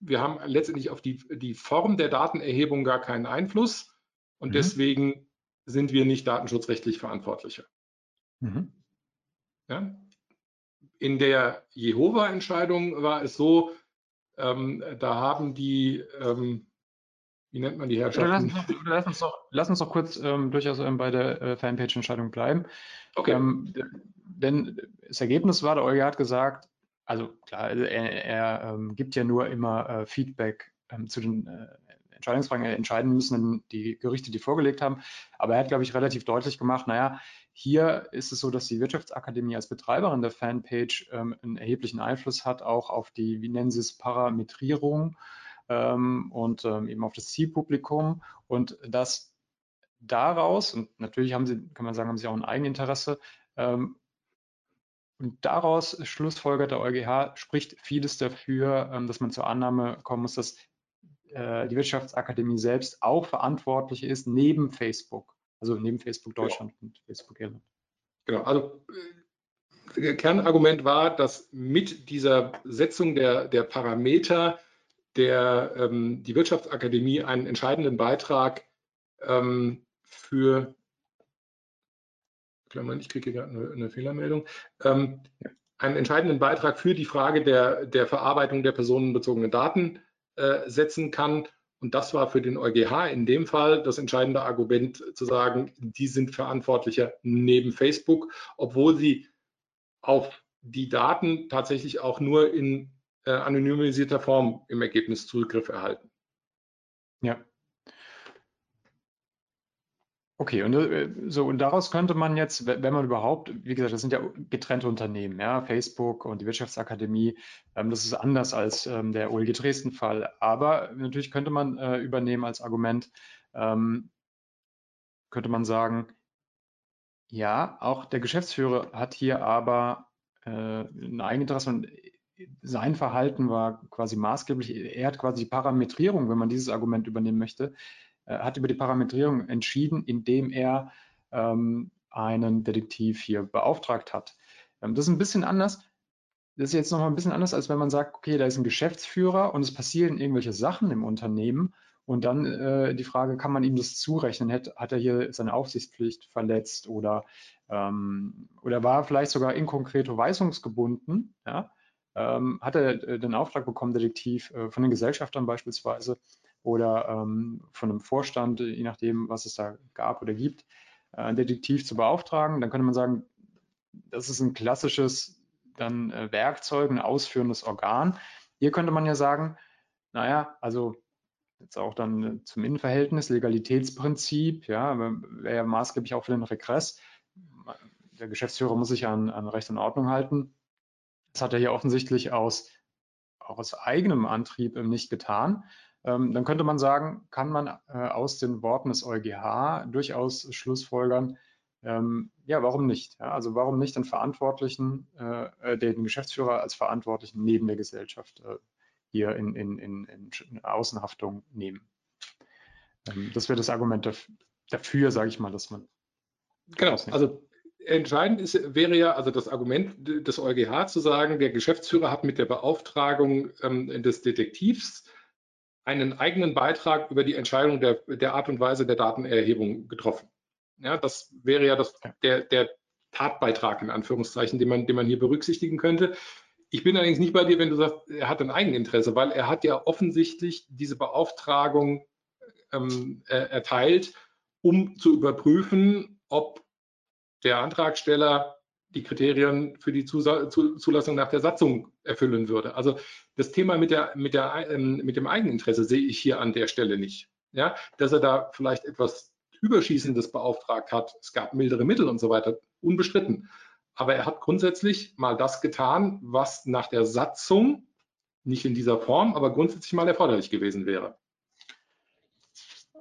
wir haben letztendlich auf die, die Form der Datenerhebung gar keinen Einfluss und mhm. deswegen sind wir nicht datenschutzrechtlich verantwortlicher. Mhm. Ja? In der Jehova-Entscheidung war es so, ähm, da haben die, ähm, wie nennt man die Herrschaften? Lass, lass, uns, doch, lass uns doch kurz ähm, durchaus ähm, bei der äh, Fanpage-Entscheidung bleiben. Okay. Denn das Ergebnis war, der Euge hat gesagt, also klar, also er, er ähm, gibt ja nur immer äh, Feedback ähm, zu den äh, Entscheidungsfragen. entscheiden müssen die Gerichte, die vorgelegt haben. Aber er hat, glaube ich, relativ deutlich gemacht, naja, hier ist es so, dass die Wirtschaftsakademie als Betreiberin der Fanpage ähm, einen erheblichen Einfluss hat, auch auf die, wie nennen Sie es, Parametrierung ähm, und ähm, eben auf das Zielpublikum und dass daraus, und natürlich haben sie, kann man sagen, haben sie auch ein Eigeninteresse, ähm, und daraus schlussfolgert der EuGH, spricht vieles dafür, ähm, dass man zur Annahme kommen muss, dass äh, die Wirtschaftsakademie selbst auch verantwortlich ist, neben Facebook, also neben Facebook Deutschland ja. und Facebook Irland. Genau, also äh, Kernargument war, dass mit dieser Setzung der, der Parameter der, ähm, die Wirtschaftsakademie einen entscheidenden Beitrag ähm, für Klammern, ich kriege gerade eine, Fehlermeldung, ähm, einen entscheidenden Beitrag für die Frage der, der Verarbeitung der personenbezogenen Daten äh, setzen kann. Und das war für den EuGH in dem Fall das entscheidende Argument zu sagen, die sind verantwortlicher neben Facebook, obwohl sie auf die Daten tatsächlich auch nur in äh, anonymisierter Form im Ergebnis Zugriff erhalten. Ja, Okay, und äh, so und daraus könnte man jetzt, wenn man überhaupt, wie gesagt, das sind ja getrennte Unternehmen, ja, Facebook und die Wirtschaftsakademie, ähm, das ist anders als ähm, der OLG Dresden-Fall. Aber natürlich könnte man äh, übernehmen als Argument, ähm, könnte man sagen, ja, auch der Geschäftsführer hat hier aber äh, ein Eigeninteresse und sein Verhalten war quasi maßgeblich. Er hat quasi die Parametrierung, wenn man dieses Argument übernehmen möchte, äh, hat über die Parametrierung entschieden, indem er ähm, einen Detektiv hier beauftragt hat. Ähm, das ist ein bisschen anders. Das ist jetzt nochmal ein bisschen anders, als wenn man sagt, okay, da ist ein Geschäftsführer und es passieren irgendwelche Sachen im Unternehmen und dann äh, die Frage, kann man ihm das zurechnen? Hat, hat er hier seine Aufsichtspflicht verletzt oder, ähm, oder war vielleicht sogar in konkreto weisungsgebunden? Ja? Ähm, hat er äh, den Auftrag bekommen, Detektiv äh, von den Gesellschaftern beispielsweise oder ähm, von einem Vorstand, je nachdem, was es da gab oder gibt, äh, einen Detektiv zu beauftragen. Dann könnte man sagen, das ist ein klassisches dann äh, Werkzeug, ein ausführendes Organ. Hier könnte man ja sagen, naja, also jetzt auch dann zum Innenverhältnis, Legalitätsprinzip, ja, wäre ja maßgeblich auch für den Regress. Der Geschäftsführer muss sich an, an Recht und Ordnung halten. Das hat er hier offensichtlich aus, auch aus eigenem Antrieb nicht getan. Ähm, dann könnte man sagen, kann man äh, aus den Worten des EuGH durchaus schlussfolgern, ähm, ja, warum nicht? Ja, also warum nicht den Verantwortlichen, äh, äh den Geschäftsführer als Verantwortlichen neben der Gesellschaft äh, hier in, in, in, in Außenhaftung nehmen. Ähm, das wäre das Argument dafür, dafür sage ich mal, dass man. Genau, also entscheidend ist, wäre ja also das Argument des EuGH zu sagen, der Geschäftsführer hat mit der Beauftragung ähm, des Detektivs einen eigenen Beitrag über die Entscheidung der, der Art und Weise der Datenerhebung getroffen. Ja, das wäre ja das, der, der Tatbeitrag in Anführungszeichen, den man, den man hier berücksichtigen könnte. Ich bin allerdings nicht bei dir, wenn du sagst, er hat ein Eigeninteresse, weil er hat ja offensichtlich diese Beauftragung ähm, erteilt, um zu überprüfen, ob der Antragsteller die Kriterien für die Zulassung nach der Satzung erfüllen würde. Also das Thema mit, der, mit, der, ähm, mit dem Eigeninteresse sehe ich hier an der Stelle nicht. Ja, dass er da vielleicht etwas Überschießendes beauftragt hat, es gab mildere Mittel und so weiter, unbestritten. Aber er hat grundsätzlich mal das getan, was nach der Satzung, nicht in dieser Form, aber grundsätzlich mal erforderlich gewesen wäre.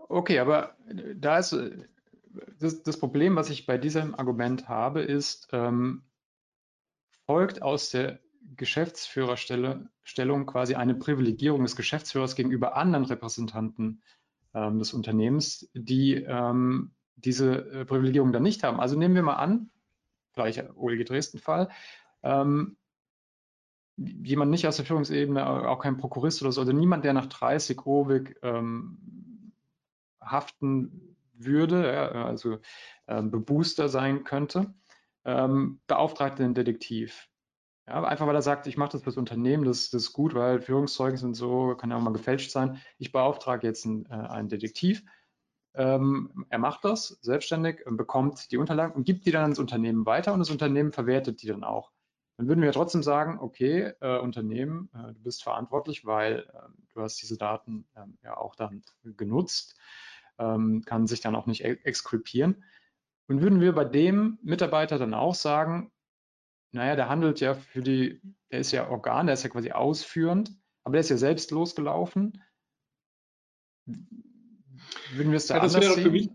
Okay, aber da ist das, das, Problem, was ich bei diesem Argument habe, ist, ähm, folgt aus der Geschäftsführerstellung quasi eine Privilegierung des Geschäftsführers gegenüber anderen Repräsentanten ähm, des Unternehmens, die ähm, diese äh, Privilegierung dann nicht haben. Also nehmen wir mal an, gleich OLG Dresden-Fall, ähm, jemand nicht aus der Führungsebene, auch kein Prokurist oder so, also niemand, der nach 30 OWIG ähm, haften würde, ja, also äh, Bebooster sein könnte, ähm, beauftragt den Detektiv. Ja, einfach weil er sagt, ich mache das fürs Unternehmen, das, das, ist gut, weil Führungszeugen sind so, kann ja auch mal gefälscht sein. Ich beauftrage jetzt einen, äh, einen Detektiv. Ähm, er macht das selbstständig, bekommt die Unterlagen und gibt die dann ans Unternehmen weiter und das Unternehmen verwertet die dann auch. Dann würden wir trotzdem sagen, okay, äh, Unternehmen, äh, du bist verantwortlich, weil äh, du hast diese Daten ähm, ja auch dann genutzt ähm, kann sich dann auch nicht exkulpieren. Und würden wir bei dem Mitarbeiter dann auch sagen, naja, der handelt ja für die, der ist ja Organ, der ist ja quasi ausführend, aber der ist ja selbst losgelaufen. Würden wir es da ja, das anders sehen? Mich,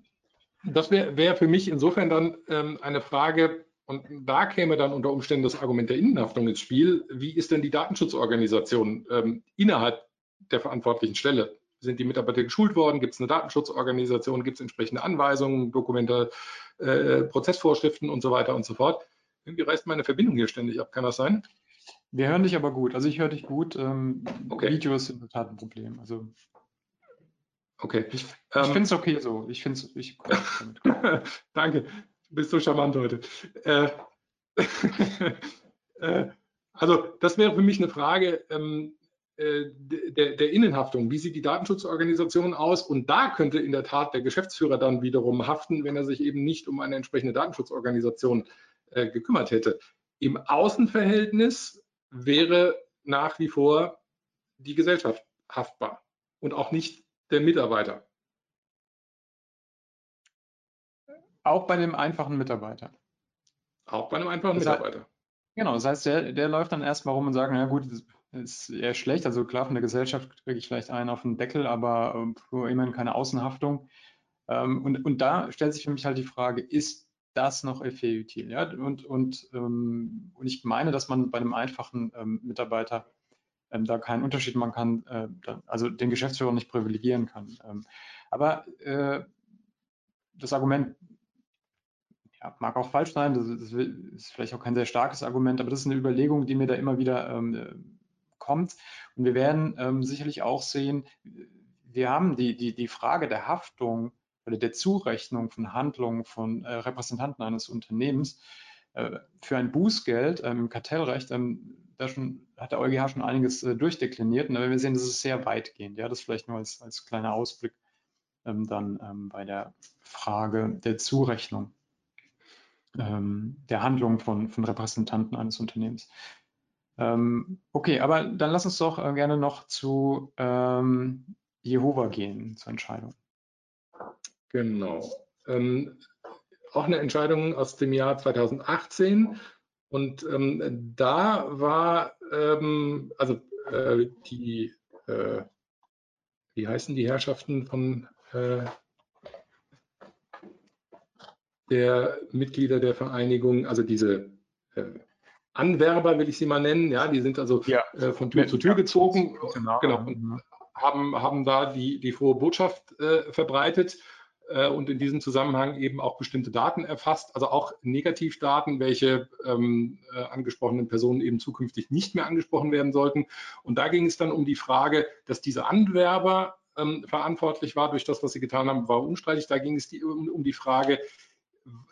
das wäre wär für mich insofern dann ähm, eine Frage, und da käme dann unter Umständen das Argument der Innenhaftung ins Spiel. Wie ist denn die Datenschutzorganisation ähm, innerhalb der verantwortlichen Stelle? sind die Mitarbeiter geschult worden? Gibt es eine Datenschutzorganisation? Gibt es entsprechende Anweisungen, Dokumente, äh, Prozessvorschriften und so weiter und so fort? Irgendwie reißt meine Verbindung hier ständig ab. Kann das sein? Wir hören dich aber gut. Also ich höre dich gut. Ähm, okay. Video ist in der Tat ein Problem. Also okay. Ich, ich ähm, finde es okay so. Ich finde es. Ich, Danke. Du bist so charmant heute. Äh, äh, also das wäre für mich eine Frage. Ähm, äh, der, der, Innenhaftung. Wie sieht die Datenschutzorganisation aus? Und da könnte in der Tat der Geschäftsführer dann wiederum haften, wenn er sich eben nicht um eine entsprechende Datenschutzorganisation äh, gekümmert hätte. Im Außenverhältnis wäre nach wie vor die Gesellschaft haftbar und auch nicht der Mitarbeiter. Auch bei dem einfachen Mitarbeiter. Auch bei einem einfachen das heißt, Mitarbeiter. Genau, das heißt, der, der läuft dann erstmal rum und sagt, na gut, ist eher schlecht. Also klar, von der Gesellschaft kriege ich vielleicht einen auf den Deckel, aber äh, immerhin keine Außenhaftung. Ähm, und, und da stellt sich für mich halt die Frage, ist das noch FE-util? Ja? Und, und, ähm, und ich meine, dass man bei einem einfachen ähm, Mitarbeiter ähm, da keinen Unterschied machen kann, äh, da, also den Geschäftsführer nicht privilegieren kann. Ähm, aber äh, das Argument ja, mag auch falsch sein, das, das, ist vielleicht auch kein sehr starkes Argument, aber das ist eine Überlegung, die mir da immer wieder ähm, kommt. Und wir werden ähm, sicherlich auch sehen, wir haben die, die, die Frage der Haftung oder der Zurechnung von Handlungen von äh, Repräsentanten eines Unternehmens äh, für ein Bußgeld ähm, im Kartellrecht. Ähm, da schon, hat der EuGH schon einiges äh, durchdekliniert. Und wir sehen, das ist sehr weitgehend. Ja, das vielleicht nur als, als kleiner Ausblick ähm, dann ähm, bei der Frage der Zurechnung ähm, der Handlung von, von Repräsentanten eines Unternehmens. Ähm, okay, aber dann lass uns doch äh, gerne noch zu ähm, Jehova gehen, zur Entscheidung. Genau. Ähm, auch eine Entscheidung aus dem Jahr 2018. Und ähm, da war, ähm, also äh, die, äh, wie heißen die Herrschaften von äh, der Mitglieder der Vereinigung, also diese äh, Anwerber, will ich sie mal nennen. Ja, die sind also ja. äh, von Tür ja. zu Tür gezogen. Genau. genau. Und haben, haben da die, die frohe Botschaft äh, verbreitet äh, und in diesem Zusammenhang eben auch bestimmte Daten erfasst, also auch Negativdaten, welche ähm, äh, angesprochenen Personen eben zukünftig nicht mehr angesprochen werden sollten. Und da ging es dann um die Frage, dass diese Anwerber ähm, verantwortlich war durch das, was sie getan haben, war unstreitig. Da ging es die, um, um die Frage,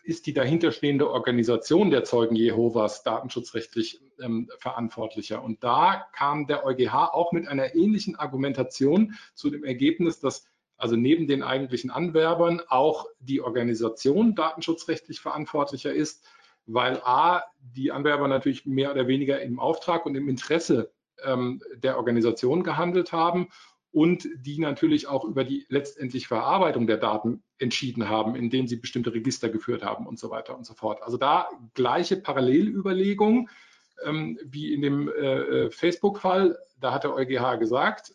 ist die dahinterstehende Organisation der Zeugen Jehovas datenschutzrechtlich ähm, verantwortlicher. Und da kam der EuGH auch mit einer ähnlichen Argumentation zu dem Ergebnis, dass also neben den eigentlichen Anwerbern auch die Organisation datenschutzrechtlich verantwortlicher ist, weil A, die Anwerber natürlich mehr oder weniger im Auftrag und im Interesse ähm, der Organisation gehandelt haben und die natürlich auch über die letztendlich Verarbeitung der Daten entschieden haben, indem sie bestimmte Register geführt haben und so weiter und so fort. Also da gleiche Parallelüberlegung ähm, wie in dem äh, äh Facebook-Fall. Da hat der EuGH gesagt,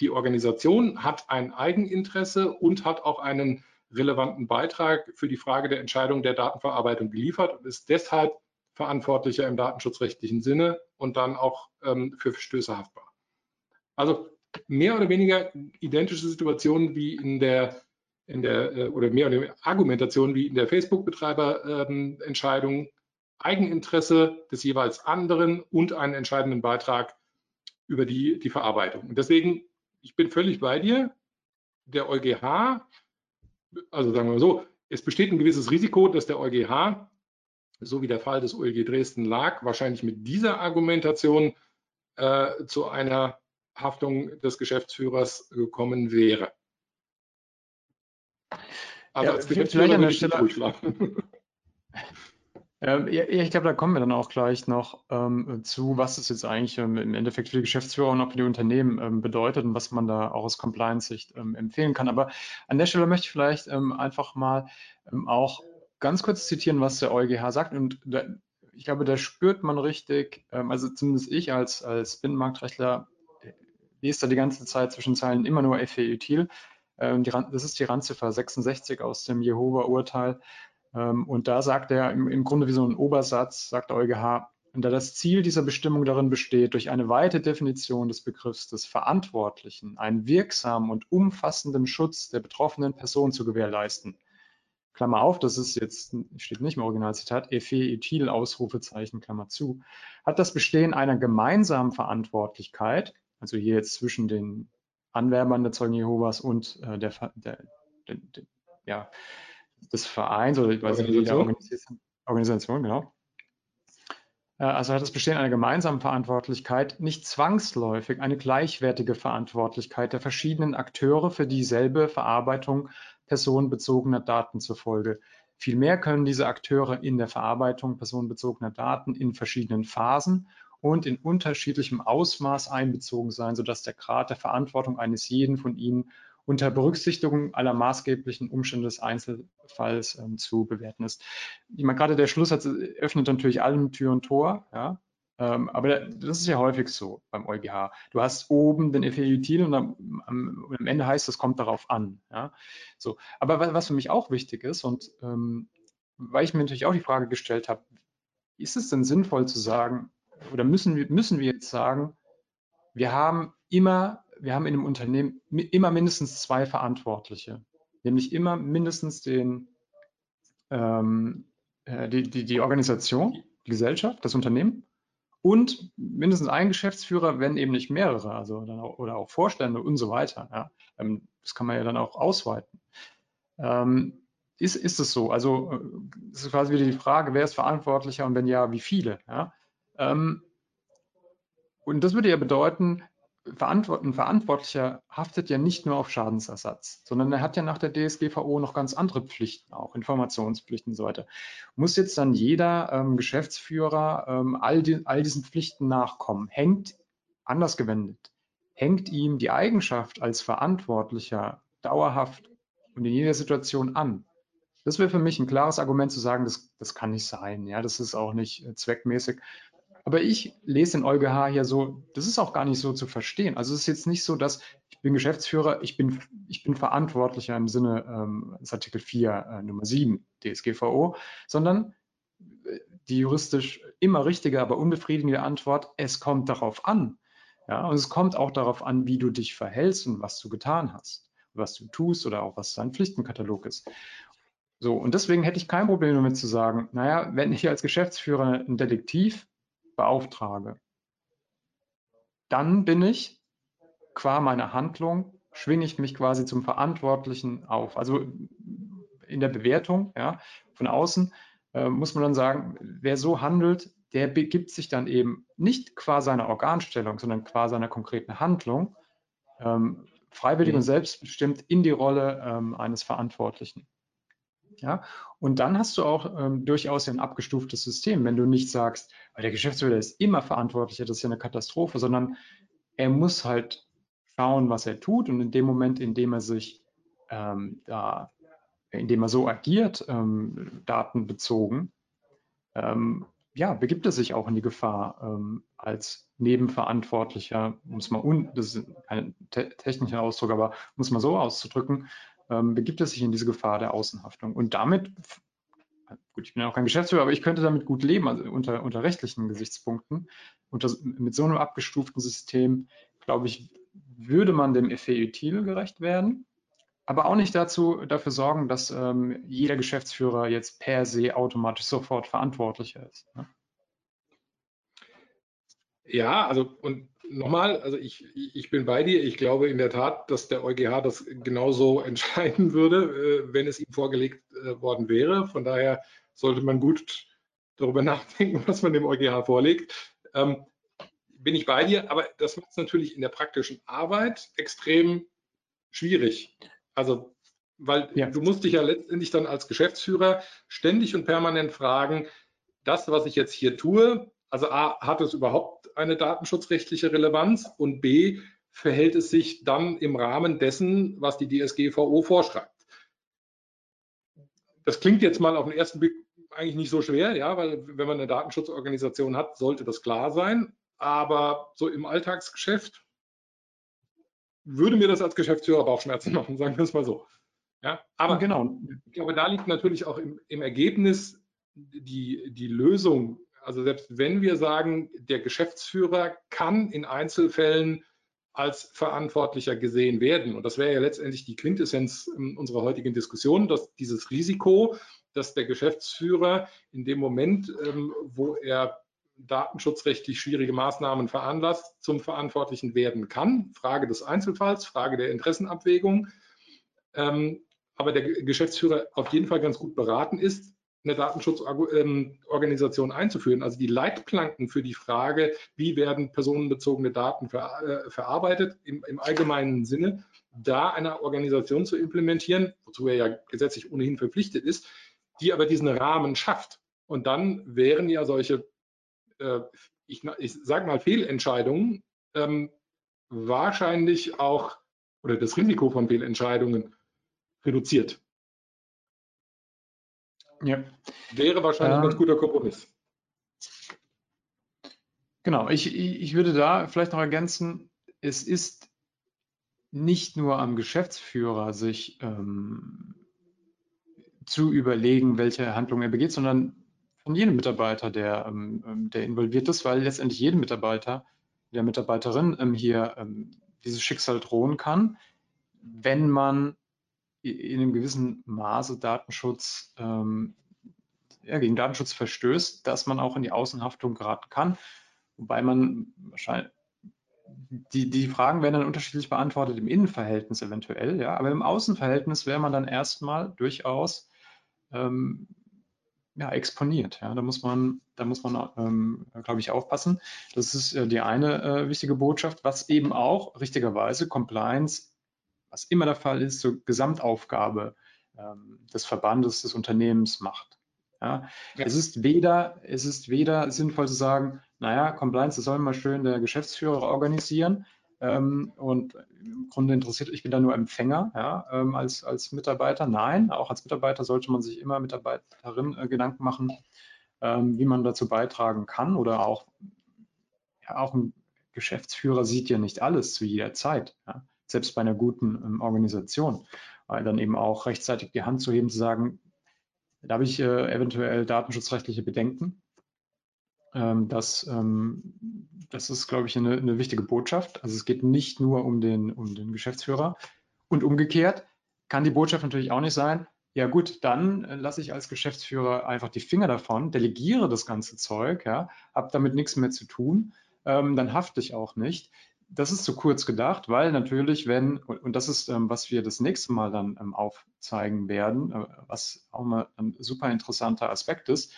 die Organisation hat ein Eigeninteresse und hat auch einen relevanten Beitrag für die Frage der Entscheidung der Datenverarbeitung geliefert und ist deshalb verantwortlicher im datenschutzrechtlichen Sinne und dann auch ähm, für Verstöße haftbar. Also mehr oder weniger identische Situationen wie in der, in der äh, oder mehr oder weniger Argumentation wie in der Facebook-Betreiberentscheidung, ähm, Eigeninteresse des jeweils anderen und einen entscheidenden Beitrag über die, die Verarbeitung. Und deswegen, ich bin völlig bei dir. Der EuGH, also sagen wir so, es besteht ein gewisses Risiko, dass der EuGH, so wie der Fall des OLG Dresden lag, wahrscheinlich mit dieser Argumentation äh, zu einer Haftung des Geschäftsführers gekommen wäre. Aber ja, als Geschäftsführer an der Stelle, ähm, ja, ich glaube, da kommen wir dann auch gleich noch ähm, zu, was es jetzt eigentlich ähm, im Endeffekt für die Geschäftsführer und auch für die Unternehmen ähm, bedeutet und was man da auch aus Compliance-Sicht ähm, empfehlen kann. Aber an der Stelle möchte ich vielleicht ähm, einfach mal auch ganz kurz zitieren, was der EuGH sagt. Und da, ich glaube, da spürt man richtig, also zumindest ich als, als Binnenmarktrechtler liest da die ganze Zeit zwischen Zeilen immer nur FEUtil. Das ist die Randziffer 66 aus dem Jehova-Urteil. Ähm, und da sagt er im, im Grunde wie so ein Obersatz, sagt EuGH, da das Ziel dieser Bestimmung darin besteht, durch eine weite Definition des Begriffs des Verantwortlichen einen wirksamen und umfassenden Schutz der betroffenen Person zu gewährleisten. Klammer auf, das ist jetzt, steht nicht im Originalzitat, Efe Ethyl Ausrufezeichen, Klammer zu, hat das Bestehen einer gemeinsamen Verantwortlichkeit also hier jetzt zwischen den Anwerbern der Zeugen Jehovas und äh, der, der, der, der, ja, des Vereins oder Organisation. der Organisation, Organisation genau. Äh, also hat das Bestehen einer gemeinsamen Verantwortlichkeit nicht zwangsläufig eine gleichwertige Verantwortlichkeit der verschiedenen Akteure für dieselbe Verarbeitung personenbezogener Daten zur Folge. Vielmehr können diese Akteure in der Verarbeitung personenbezogener Daten in verschiedenen Phasen und in unterschiedlichem Ausmaß einbezogen sein, sodass der Grad der Verantwortung eines jeden von ihnen unter Berücksichtigung aller maßgeblichen Umstände des Einzelfalls ähm, zu bewerten ist. Ich meine, gerade der Schlusssatz öffnet natürlich allen Tür und Tor, ja, ähm, aber das ist ja häufig so beim EuGH. Du hast oben den Effektiv und am, am, am, Ende heißt es, kommt darauf an. Ja? So. Aber was für mich auch wichtig ist und ähm, weil ich mir natürlich auch die Frage gestellt habe, ist es denn sinnvoll zu sagen, oder müssen wir, müssen wir jetzt sagen, wir haben immer, wir haben in einem Unternehmen immer mindestens zwei Verantwortliche, nämlich immer mindestens den, ähm, äh, die, die, die Organisation, die Gesellschaft, das Unternehmen und mindestens ein Geschäftsführer, wenn eben nicht mehrere, also auch, oder auch Vorstände und so weiter. Ja. Ähm, das kann man ja dann auch ausweiten. Ähm, ist, ist es so? Also äh, das ist quasi wieder die Frage, wer ist verantwortlicher und wenn ja, wie viele? Ja? Ähm, und das würde ja bedeuten, ein Verantwortlicher haftet ja nicht nur auf Schadensersatz, sondern er hat ja nach der DSGVO noch ganz andere Pflichten, auch Informationspflichten und so weiter. Muss jetzt dann jeder ähm, Geschäftsführer ähm, all, die, all diesen Pflichten nachkommen? Hängt, anders gewendet, hängt ihm die Eigenschaft als Verantwortlicher dauerhaft und in jeder Situation an? Das wäre für mich ein klares Argument zu sagen, das, das kann nicht sein. Ja, das ist auch nicht äh, zweckmäßig. Aber ich lese den EuGH hier so, das ist auch gar nicht so zu verstehen. Also es ist jetzt nicht so, dass ich bin Geschäftsführer, ich bin, ich bin Verantwortlicher im Sinne ähm, des Artikel 4 äh, Nummer 7 DSGVO, sondern äh, die juristisch immer richtige, aber unbefriedigende Antwort, es kommt darauf an. Ja, und es kommt auch darauf an, wie du dich verhältst und was du getan hast, was du tust oder auch was dein Pflichtenkatalog ist. So, und deswegen hätte ich kein Problem damit zu sagen, naja, wenn ich als Geschäftsführer einen Detektiv beauftrage, dann bin ich qua meiner Handlung, schwinge ich mich quasi zum Verantwortlichen auf. Also in der Bewertung ja, von außen äh, muss man dann sagen, wer so handelt, der begibt sich dann eben nicht qua seiner Organstellung, sondern qua seiner konkreten Handlung ähm, freiwillig mhm. und selbstbestimmt in die Rolle ähm, eines Verantwortlichen. Ja, und dann hast du auch ähm, durchaus ein abgestuftes System, wenn du nicht sagst, der Geschäftsführer ist immer verantwortlich, das ist ja eine Katastrophe, sondern er muss halt schauen, was er tut. Und in dem Moment, in dem er sich ähm, da, indem er so agiert, ähm, datenbezogen, ähm, ja, begibt er sich auch in die Gefahr, ähm, als Nebenverantwortlicher, muss man, un, das ist kein te technischer Ausdruck, aber muss man so auszudrücken, ähm, begibt es sich in diese Gefahr der Außenhaftung. Und damit, gut, ich bin ja auch kein Geschäftsführer, aber ich könnte damit gut leben, also unter, unter rechtlichen Gesichtspunkten. Unter, mit so einem abgestuften System, glaube ich, würde man dem FEUTIL gerecht werden, aber auch nicht dazu, dafür sorgen, dass ähm, jeder Geschäftsführer jetzt per se automatisch sofort verantwortlicher ist. Ne? Ja, also und nochmal, also ich, ich bin bei dir. Ich glaube in der Tat, dass der EuGH das genauso entscheiden würde, äh, wenn es ihm vorgelegt äh, worden wäre. Von daher sollte man gut darüber nachdenken, was man dem EuGH vorlegt. Ähm, bin ich bei dir, aber das macht es natürlich in der praktischen Arbeit extrem schwierig. Also, weil ja. du musst dich ja letztendlich dann als Geschäftsführer ständig und permanent fragen, das, was ich jetzt hier tue, also A, hat es überhaupt eine datenschutzrechtliche Relevanz und B, verhält es sich dann im Rahmen dessen, was die DSGVO vorschreibt. Das klingt jetzt mal auf den ersten Blick eigentlich nicht so schwer, ja, weil wenn man eine Datenschutzorganisation hat, sollte das klar sein. Aber so im Alltagsgeschäft würde mir das als Geschäftsführer Bauchschmerzen machen, sagen wir es mal so. Ja, aber genau, ich glaube, da liegt natürlich auch im, im Ergebnis die, die Lösung also selbst wenn wir sagen, der Geschäftsführer kann in Einzelfällen als Verantwortlicher gesehen werden. Und das wäre ja letztendlich die Quintessenz ähm, unserer heutigen Diskussion, dass dieses Risiko, dass der Geschäftsführer in dem Moment, ähm, wo er datenschutzrechtlich schwierige Maßnahmen veranlasst, zum Verantwortlichen werden kann. Frage des Einzelfalls, Frage der Interessenabwägung. Ähm, aber der Geschäftsführer auf jeden Fall ganz gut beraten ist, eine Datenschutzorganisation einzuführen. Also die Leitplanken für die Frage, wie werden personenbezogene Daten ver, äh, verarbeitet im, im, allgemeinen Sinne, da eine Organisation zu implementieren, wozu er ja gesetzlich ohnehin verpflichtet ist, die aber diesen Rahmen schafft. Und dann wären ja solche, äh, ich, ich sage mal, Fehlentscheidungen ähm, wahrscheinlich auch, oder das Risiko von Fehlentscheidungen reduziert. Ja. Wäre wahrscheinlich ähm, ein ganz guter Kompromiss. Genau, ich, ich würde da vielleicht noch ergänzen, es ist nicht nur am Geschäftsführer, sich ähm, zu überlegen, welche Handlung er begeht, sondern von jedem Mitarbeiter, der, ähm, ähm der involviert ist, weil letztendlich jedem Mitarbeiter, der Mitarbeiterin ähm, hier ähm, dieses Schicksal drohen kann, wenn man in einem gewissen Maße Datenschutz, ähm, ja, gegen Datenschutz verstößt, dass man auch in die Außenhaftung geraten kann. Wobei man wahrscheinlich, die, die Fragen werden dann unterschiedlich beantwortet im Innenverhältnis eventuell, ja, aber im Außenverhältnis wäre man dann erstmal durchaus ähm, ja, exponiert. Ja, da muss man, da muss man, ähm, glaube ich, aufpassen. Das ist äh, die eine äh, wichtige Botschaft, was eben auch richtigerweise Compliance was immer der Fall ist, zur Gesamtaufgabe ähm, des Verbandes, des Unternehmens macht. Ja? ja? Es, ist weder, es ist weder sinnvoll zu sagen, naja, Compliance, das soll mal schön der Geschäftsführer organisieren. Ähm, und im Grunde interessiert, ich bin da nur Empfänger ja, ähm, als, als Mitarbeiter. Nein, auch als Mitarbeiter sollte man sich immer Mitarbeiterin äh, Gedanken machen, ähm, wie man dazu beitragen kann. Oder auch, ja, auch ein Geschäftsführer sieht ja nicht alles zu jeder Zeit. Ja selbst bei einer guten ähm, Organisation, weil dann eben auch rechtzeitig die Hand zu heben, zu sagen, da habe ich äh, eventuell datenschutzrechtliche Bedenken. ähm, das, ähm, das ist, glaube ich, eine, eine, wichtige Botschaft. Also es geht nicht nur um den, um den Geschäftsführer. Und umgekehrt kann die Botschaft natürlich auch nicht sein, ja gut, dann äh, lasse ich als Geschäftsführer einfach die Finger davon, delegiere das ganze Zeug, ja, habe damit nichts mehr zu tun, ähm, dann hafte ich auch nicht. Das ist zu kurz gedacht, weil natürlich, wenn, und das ist, ähm, was wir das nächste Mal dann ähm, aufzeigen werden, äh, was auch mal ein super interessanter Aspekt ist,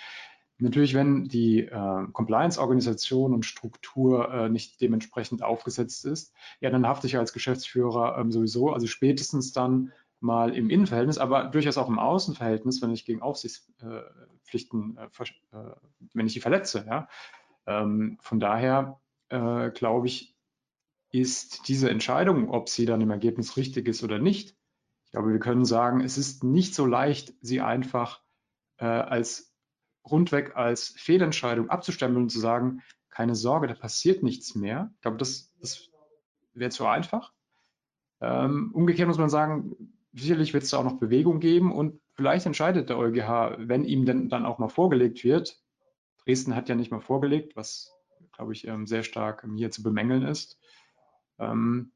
Natürlich, wenn die äh, Compliance-Organisation und Struktur äh, nicht dementsprechend aufgesetzt ist, ja, dann hafte ich als Geschäftsführer ähm, sowieso, also spätestens dann mal im Innenverhältnis, aber durchaus auch im Außenverhältnis, wenn ich gegen Aufsichtspflichten, wenn ich die verletze. Ja. Von daher glaube ich, ist diese Entscheidung, ob sie dann im Ergebnis richtig ist oder nicht, ich glaube, wir können sagen, es ist nicht so leicht, sie einfach äh, als rundweg als Fehlentscheidung abzustempeln und zu sagen, keine Sorge, da passiert nichts mehr. Ich glaube, das, das wäre zu einfach. Ähm, umgekehrt muss man sagen, sicherlich wird es da auch noch Bewegung geben und vielleicht entscheidet der EuGH, wenn ihm denn dann auch mal vorgelegt wird. Dresden hat ja nicht mal vorgelegt, was, glaube ich, ähm, sehr stark hier zu bemängeln ist. Ähm,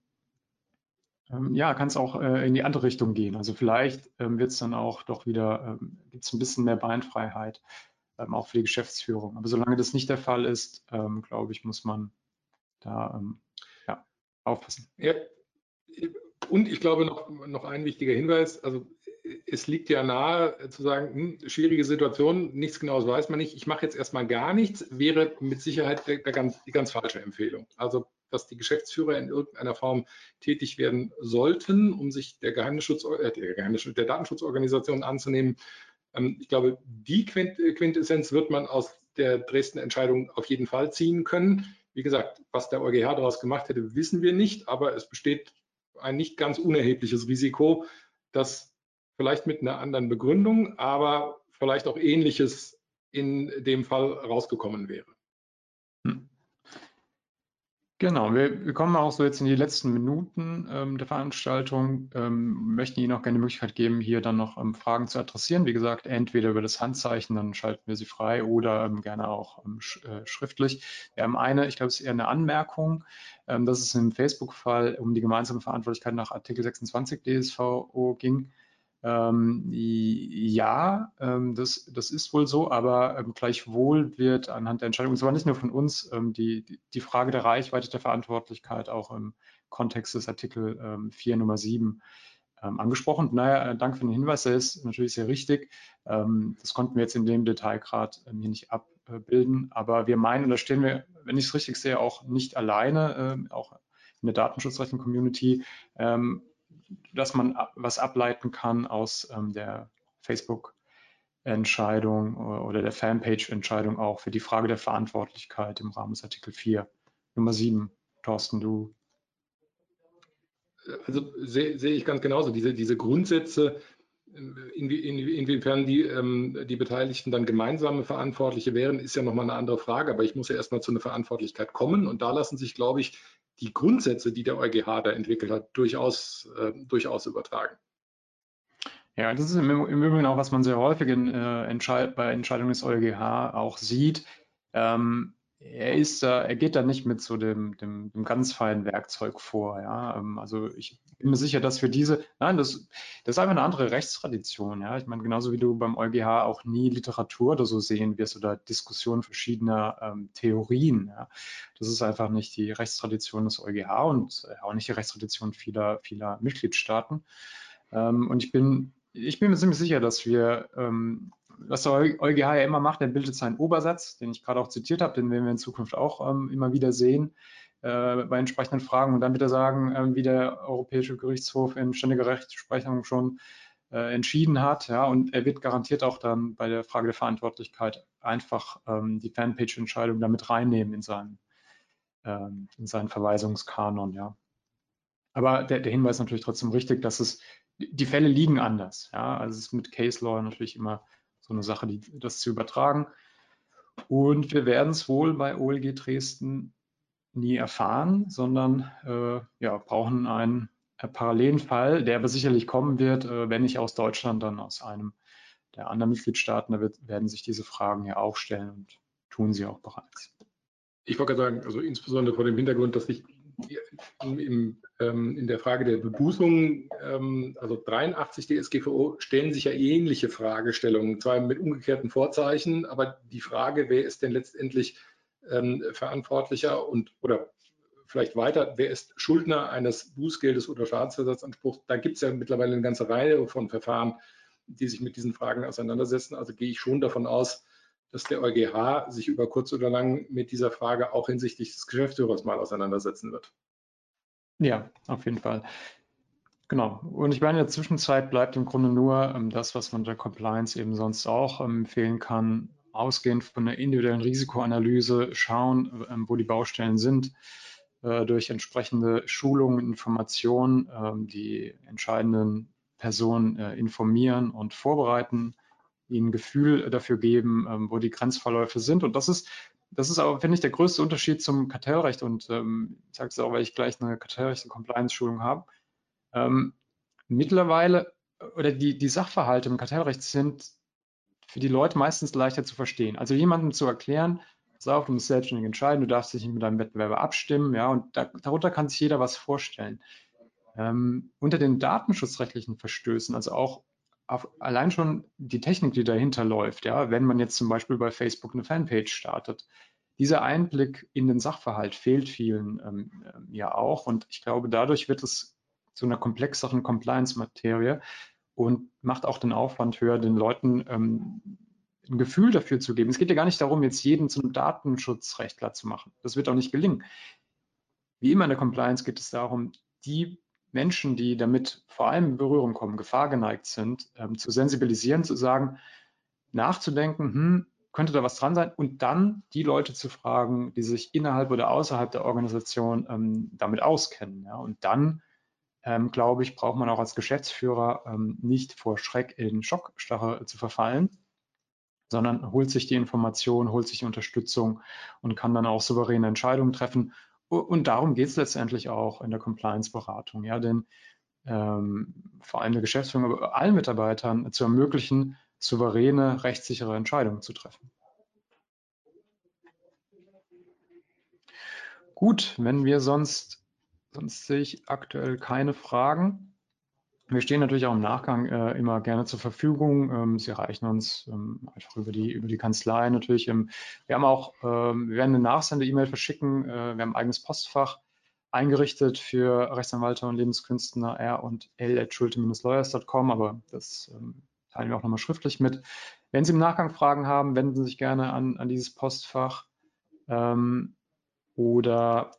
ähm, ja, kann es auch äh, in die andere Richtung gehen. Also vielleicht ähm, wird es dann auch doch wieder, ähm, gibt es ein bisschen mehr Beinfreiheit ähm, auch für die Geschäftsführung. Aber solange das nicht der Fall ist, ähm, glaube ich, muss man da ähm, ja, aufpassen. Ja, und ich glaube noch, noch ein wichtiger Hinweis, also es liegt ja nahe zu sagen, hm, schwierige Situation, nichts Genaues weiß man nicht, ich mache jetzt erstmal gar nichts, wäre mit Sicherheit der ganz, die ganz falsche Empfehlung. Also dass die Geschäftsführer in irgendeiner Form tätig werden sollten, um sich der, Geheimnisschutz, äh, der, Geheimnisschutz, der Datenschutzorganisation anzunehmen, ähm, ich glaube, die Quintessenz wird man aus der Dresden-Entscheidung auf jeden Fall ziehen können. Wie gesagt, was der EuGH daraus gemacht hätte, wissen wir nicht, aber es besteht ein nicht ganz unerhebliches Risiko, dass vielleicht mit einer anderen Begründung, aber vielleicht auch ähnliches in dem Fall rausgekommen wäre. Genau, wir, wir, kommen auch so jetzt in die letzten Minuten ähm, der Veranstaltung. Ähm, möchten Ihnen auch gerne die Möglichkeit geben, hier dann noch ähm, Fragen zu adressieren. Wie gesagt, entweder über das Handzeichen, dann schalten wir sie frei oder ähm, gerne auch ähm, sch äh, schriftlich. Wir haben eine, ich glaube, es ist eher eine Anmerkung. Ähm, dass es im Facebook-Fall um die gemeinsame Verantwortlichkeit nach Artikel 26 DSVO ging. Ähm, ja, ähm, das, das ist wohl so, aber ähm, gleichwohl wird anhand der Entscheidung, zwar nicht nur von uns, ähm, die, die Frage der Reichweite der Verantwortlichkeit auch im Kontext des Artikel 4 ähm, Nummer 7 ähm, angesprochen. Naja, äh, danke für den Hinweis, der ist natürlich sehr richtig. das konnten wir jetzt in dem Detailgrad hier nicht abbilden, aber wir meinen, und da stehen wir, wenn ich es richtig sehe, auch nicht alleine, auch in der datenschutzrechtlichen Community, dass man was ableiten kann aus ähm, der Facebook-Entscheidung oder der Fanpage-Entscheidung auch für die Frage der Verantwortlichkeit im Rahmen des Artikel 4. Nummer 7, Thorsten, du. Also sehe seh ich ganz genauso. Diese, diese Grundsätze, inwie, in, inwiefern die, ähm, die Beteiligten dann gemeinsame Verantwortliche wären, ist ja nochmal eine andere Frage. Aber ich muss ja erstmal zu einer Verantwortlichkeit kommen. Und da lassen sich, glaube ich, die Grundsätze, die der EuGH da entwickelt hat, durchaus, äh, durchaus übertragen. Ja, das ist im, Übrigen auch, was man sehr häufig in, äh, Entscheid bei Entscheidungen des EuGH auch sieht. Ähm, er ist da, er geht da nicht mit so dem, dem, dem ganz feinen Werkzeug vor. Ja? Ähm, also ich bin mir sicher, dass für diese, nein, das, das ist einfach eine andere Rechtstradition. Ja? Ich meine, genauso wie du beim EuGH auch nie Literatur oder so sehen wirst oder Diskussionen verschiedener ähm, Theorien. Ja? Das ist einfach nicht die Rechtstradition des EuGH und auch nicht die Rechtstradition vieler, vieler Mitgliedstaaten. Ähm, und ich bin, ich bin mir ziemlich sicher, dass wir ähm, was der EuGH ja immer macht, er bildet seinen Obersatz, den ich gerade auch zitiert habe, den werden wir in Zukunft auch ähm, immer wieder sehen äh, bei entsprechenden Fragen. Und dann wird er sagen, ähm, wie der Europäische Gerichtshof in ständiger Rechtsprechung schon äh, entschieden hat. Ja, und er wird garantiert auch dann bei der Frage der Verantwortlichkeit einfach ähm, die Fanpage-Entscheidung damit reinnehmen in seinen, ähm, in seinen Verweisungskanon. Ja. Aber der, der Hinweis ist natürlich trotzdem richtig, dass es die Fälle liegen anders. Ja, also es ist mit Case Law natürlich immer so eine Sache, die, das zu übertragen. Und wir werden es wohl bei OLG Dresden nie erfahren, sondern äh, ja, brauchen einen äh, parallelen Fall, der aber sicherlich kommen wird, äh, wenn nicht aus Deutschland, dann aus einem der anderen Mitgliedstaaten. Da wird, werden sich diese Fragen ja auch stellen und tun sie auch bereits. Ich wollte sagen, also insbesondere vor dem Hintergrund, dass sich in, ähm, in der Frage der Bebußung, ähm, also 83 DSGVO, stellen sich ja ähnliche Fragestellungen, zwar mit umgekehrten Vorzeichen, aber die Frage, wer ist denn letztendlich ähm, verantwortlicher und oder vielleicht weiter, wer ist Schuldner eines Bußgeldes oder Schadensersatzanspruchs, da gibt es ja mittlerweile eine ganze Reihe von Verfahren, die sich mit diesen Fragen auseinandersetzen. Also gehe ich schon davon aus, dass der EuGH sich über kurz oder lang mit dieser Frage auch hinsichtlich des Geschäftsführers mal auseinandersetzen wird. Ja, auf jeden Fall. Genau. Und ich meine, in der Zwischenzeit bleibt im Grunde nur ähm, das, was man der Compliance eben sonst auch ähm, empfehlen kann, ausgehend von der individuellen Risikoanalyse schauen, ähm, wo die Baustellen sind, äh, durch entsprechende Schulungen, Informationen, ähm, die entscheidenden Personen äh, informieren und vorbereiten, ihnen Gefühl dafür geben, ähm, wo die Grenzverläufe sind. Und das ist, das ist aber, finde ich, der größte Unterschied zum Kartellrecht. Und ich sage es auch, weil ich gleich eine Kartellrecht- und Compliance-Schulung habe. Mittlerweile oder die, die Sachverhalte im Kartellrecht sind für die Leute meistens leichter zu verstehen. Also jemandem zu erklären, pass auf, du musst selbstständig entscheiden, du darfst dich nicht mit deinem Wettbewerber abstimmen, ja, und da, darunter kann sich jeder was vorstellen. Ähm, unter den datenschutzrechtlichen Verstößen, also auch auf, allein schon die Technik, die dahinter läuft, ja, wenn man jetzt zum Beispiel bei Facebook eine Fanpage startet, dieser Einblick in den Sachverhalt fehlt vielen ähm, ähm, ja auch und ich glaube, dadurch wird es zu einer komplexeren Compliance-Materie und macht auch den Aufwand höher, den Leuten ähm, ein Gefühl dafür zu geben. Es geht ja gar nicht darum, jetzt jeden zum Datenschutzrechtler zu machen. Das wird auch nicht gelingen. Wie immer in der Compliance geht es darum, die Menschen, die damit vor allem in Berührung kommen, gefahrgeneigt sind, ähm, zu sensibilisieren, zu sagen, nachzudenken, hm, könnte da was dran sein und dann die Leute zu fragen, die sich innerhalb oder außerhalb der Organisation ähm, damit auskennen. Ja? Und dann, ähm, glaube ich, braucht man auch als Geschäftsführer ähm, nicht vor Schreck in Schockstarre zu verfallen, sondern holt sich die Information, holt sich die Unterstützung und kann dann auch souveräne Entscheidungen treffen und darum geht es letztendlich auch in der Compliance-Beratung, ja, denn ähm, vor allem der Geschäftsführung, aber allen Mitarbeitern zu ermöglichen, souveräne, rechtssichere Entscheidungen zu treffen. Gut, wenn wir sonst, sonst sehe ich aktuell keine Fragen. Wir stehen natürlich auch im Nachgang äh, immer gerne zur Verfügung. Ähm, Sie erreichen uns ähm, einfach über die, über die Kanzlei natürlich. Ähm, wir haben auch, ähm, wir werden eine Nachsende-E-Mail verschicken. Äh, wir haben ein eigenes Postfach eingerichtet für Rechtsanwälte und Lebenskünstler r und l schulte-lawyers.com, aber das ähm, teilen wir auch nochmal schriftlich mit. Wenn Sie im Nachgang Fragen haben, wenden Sie sich gerne an, an dieses Postfach ähm, oder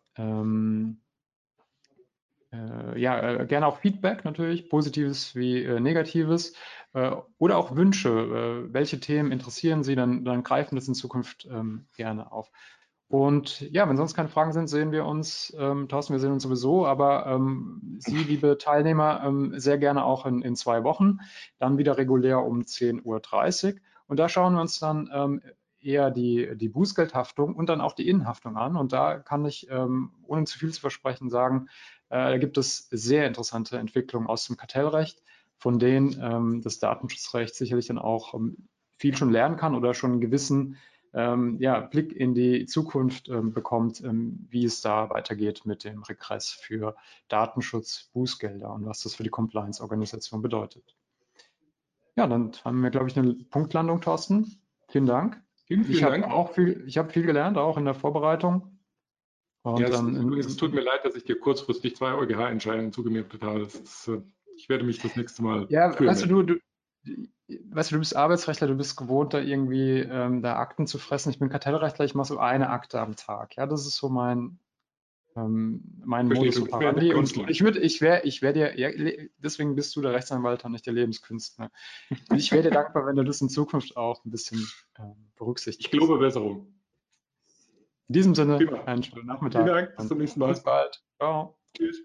äh, ja, äh, gerne auch Feedback natürlich, positives wie äh, negatives äh, oder auch Wünsche. Äh, welche Themen interessieren Sie, dann, dann greifen das in Zukunft ähm, gerne auf. Und ja, wenn sonst keine Fragen sind, sehen wir uns, ähm, Thorsten, wir sehen uns sowieso, aber ähm, Sie, liebe Teilnehmer, ähm, sehr gerne auch in, in zwei Wochen, dann wieder regulär um 10.30 Uhr. Und da schauen wir uns dann ähm, eher die, die Bußgeldhaftung und dann auch die Innenhaftung an. Und da kann ich, ähm, ohne zu viel zu versprechen, sagen, äh, da gibt es sehr interessante Entwicklungen aus dem Kartellrecht, von denen ähm, das Datenschutzrecht sicherlich dann auch ähm, viel schon lernen kann oder schon einen gewissen ähm, ja, Blick in die Zukunft ähm, bekommt, ähm, wie es da weitergeht mit dem Regress für Datenschutz, Bußgelder und was das für die Compliance-Organisation bedeutet. Ja, dann haben wir, glaube ich, eine Punktlandung, Thorsten. Vielen Dank. Vielen, vielen ich habe auch viel, ich habe viel gelernt, auch in der Vorbereitung. Und ja, dann, übrigens, es tut mir leid, dass ich dir kurzfristig zwei EuGH-Entscheidungen zugemerkt habe. Ist, äh, ich werde mich das nächste Mal. Ja, weißt du, du, weißt du, du bist Arbeitsrechtler, du bist gewohnt, da irgendwie ähm, da Akten zu fressen. Ich bin Kartellrechtler, ich mache so eine Akte am Tag. Ja, das ist so mein, ähm, mein Modus operandi. Und ich würde, ich wäre, ich wäre dir, ja, deswegen bist du der Rechtsanwalt und nicht der Lebenskünstler. Ich wäre dir dankbar, wenn du das in Zukunft auch ein bisschen ähm, berücksichtigst. Ich glaube Besserung. In diesem Sinne, Prima. einen schönen Nachmittag. Vielen Dank, bis zum nächsten Mal. Bis bald. Ciao. Tschüss.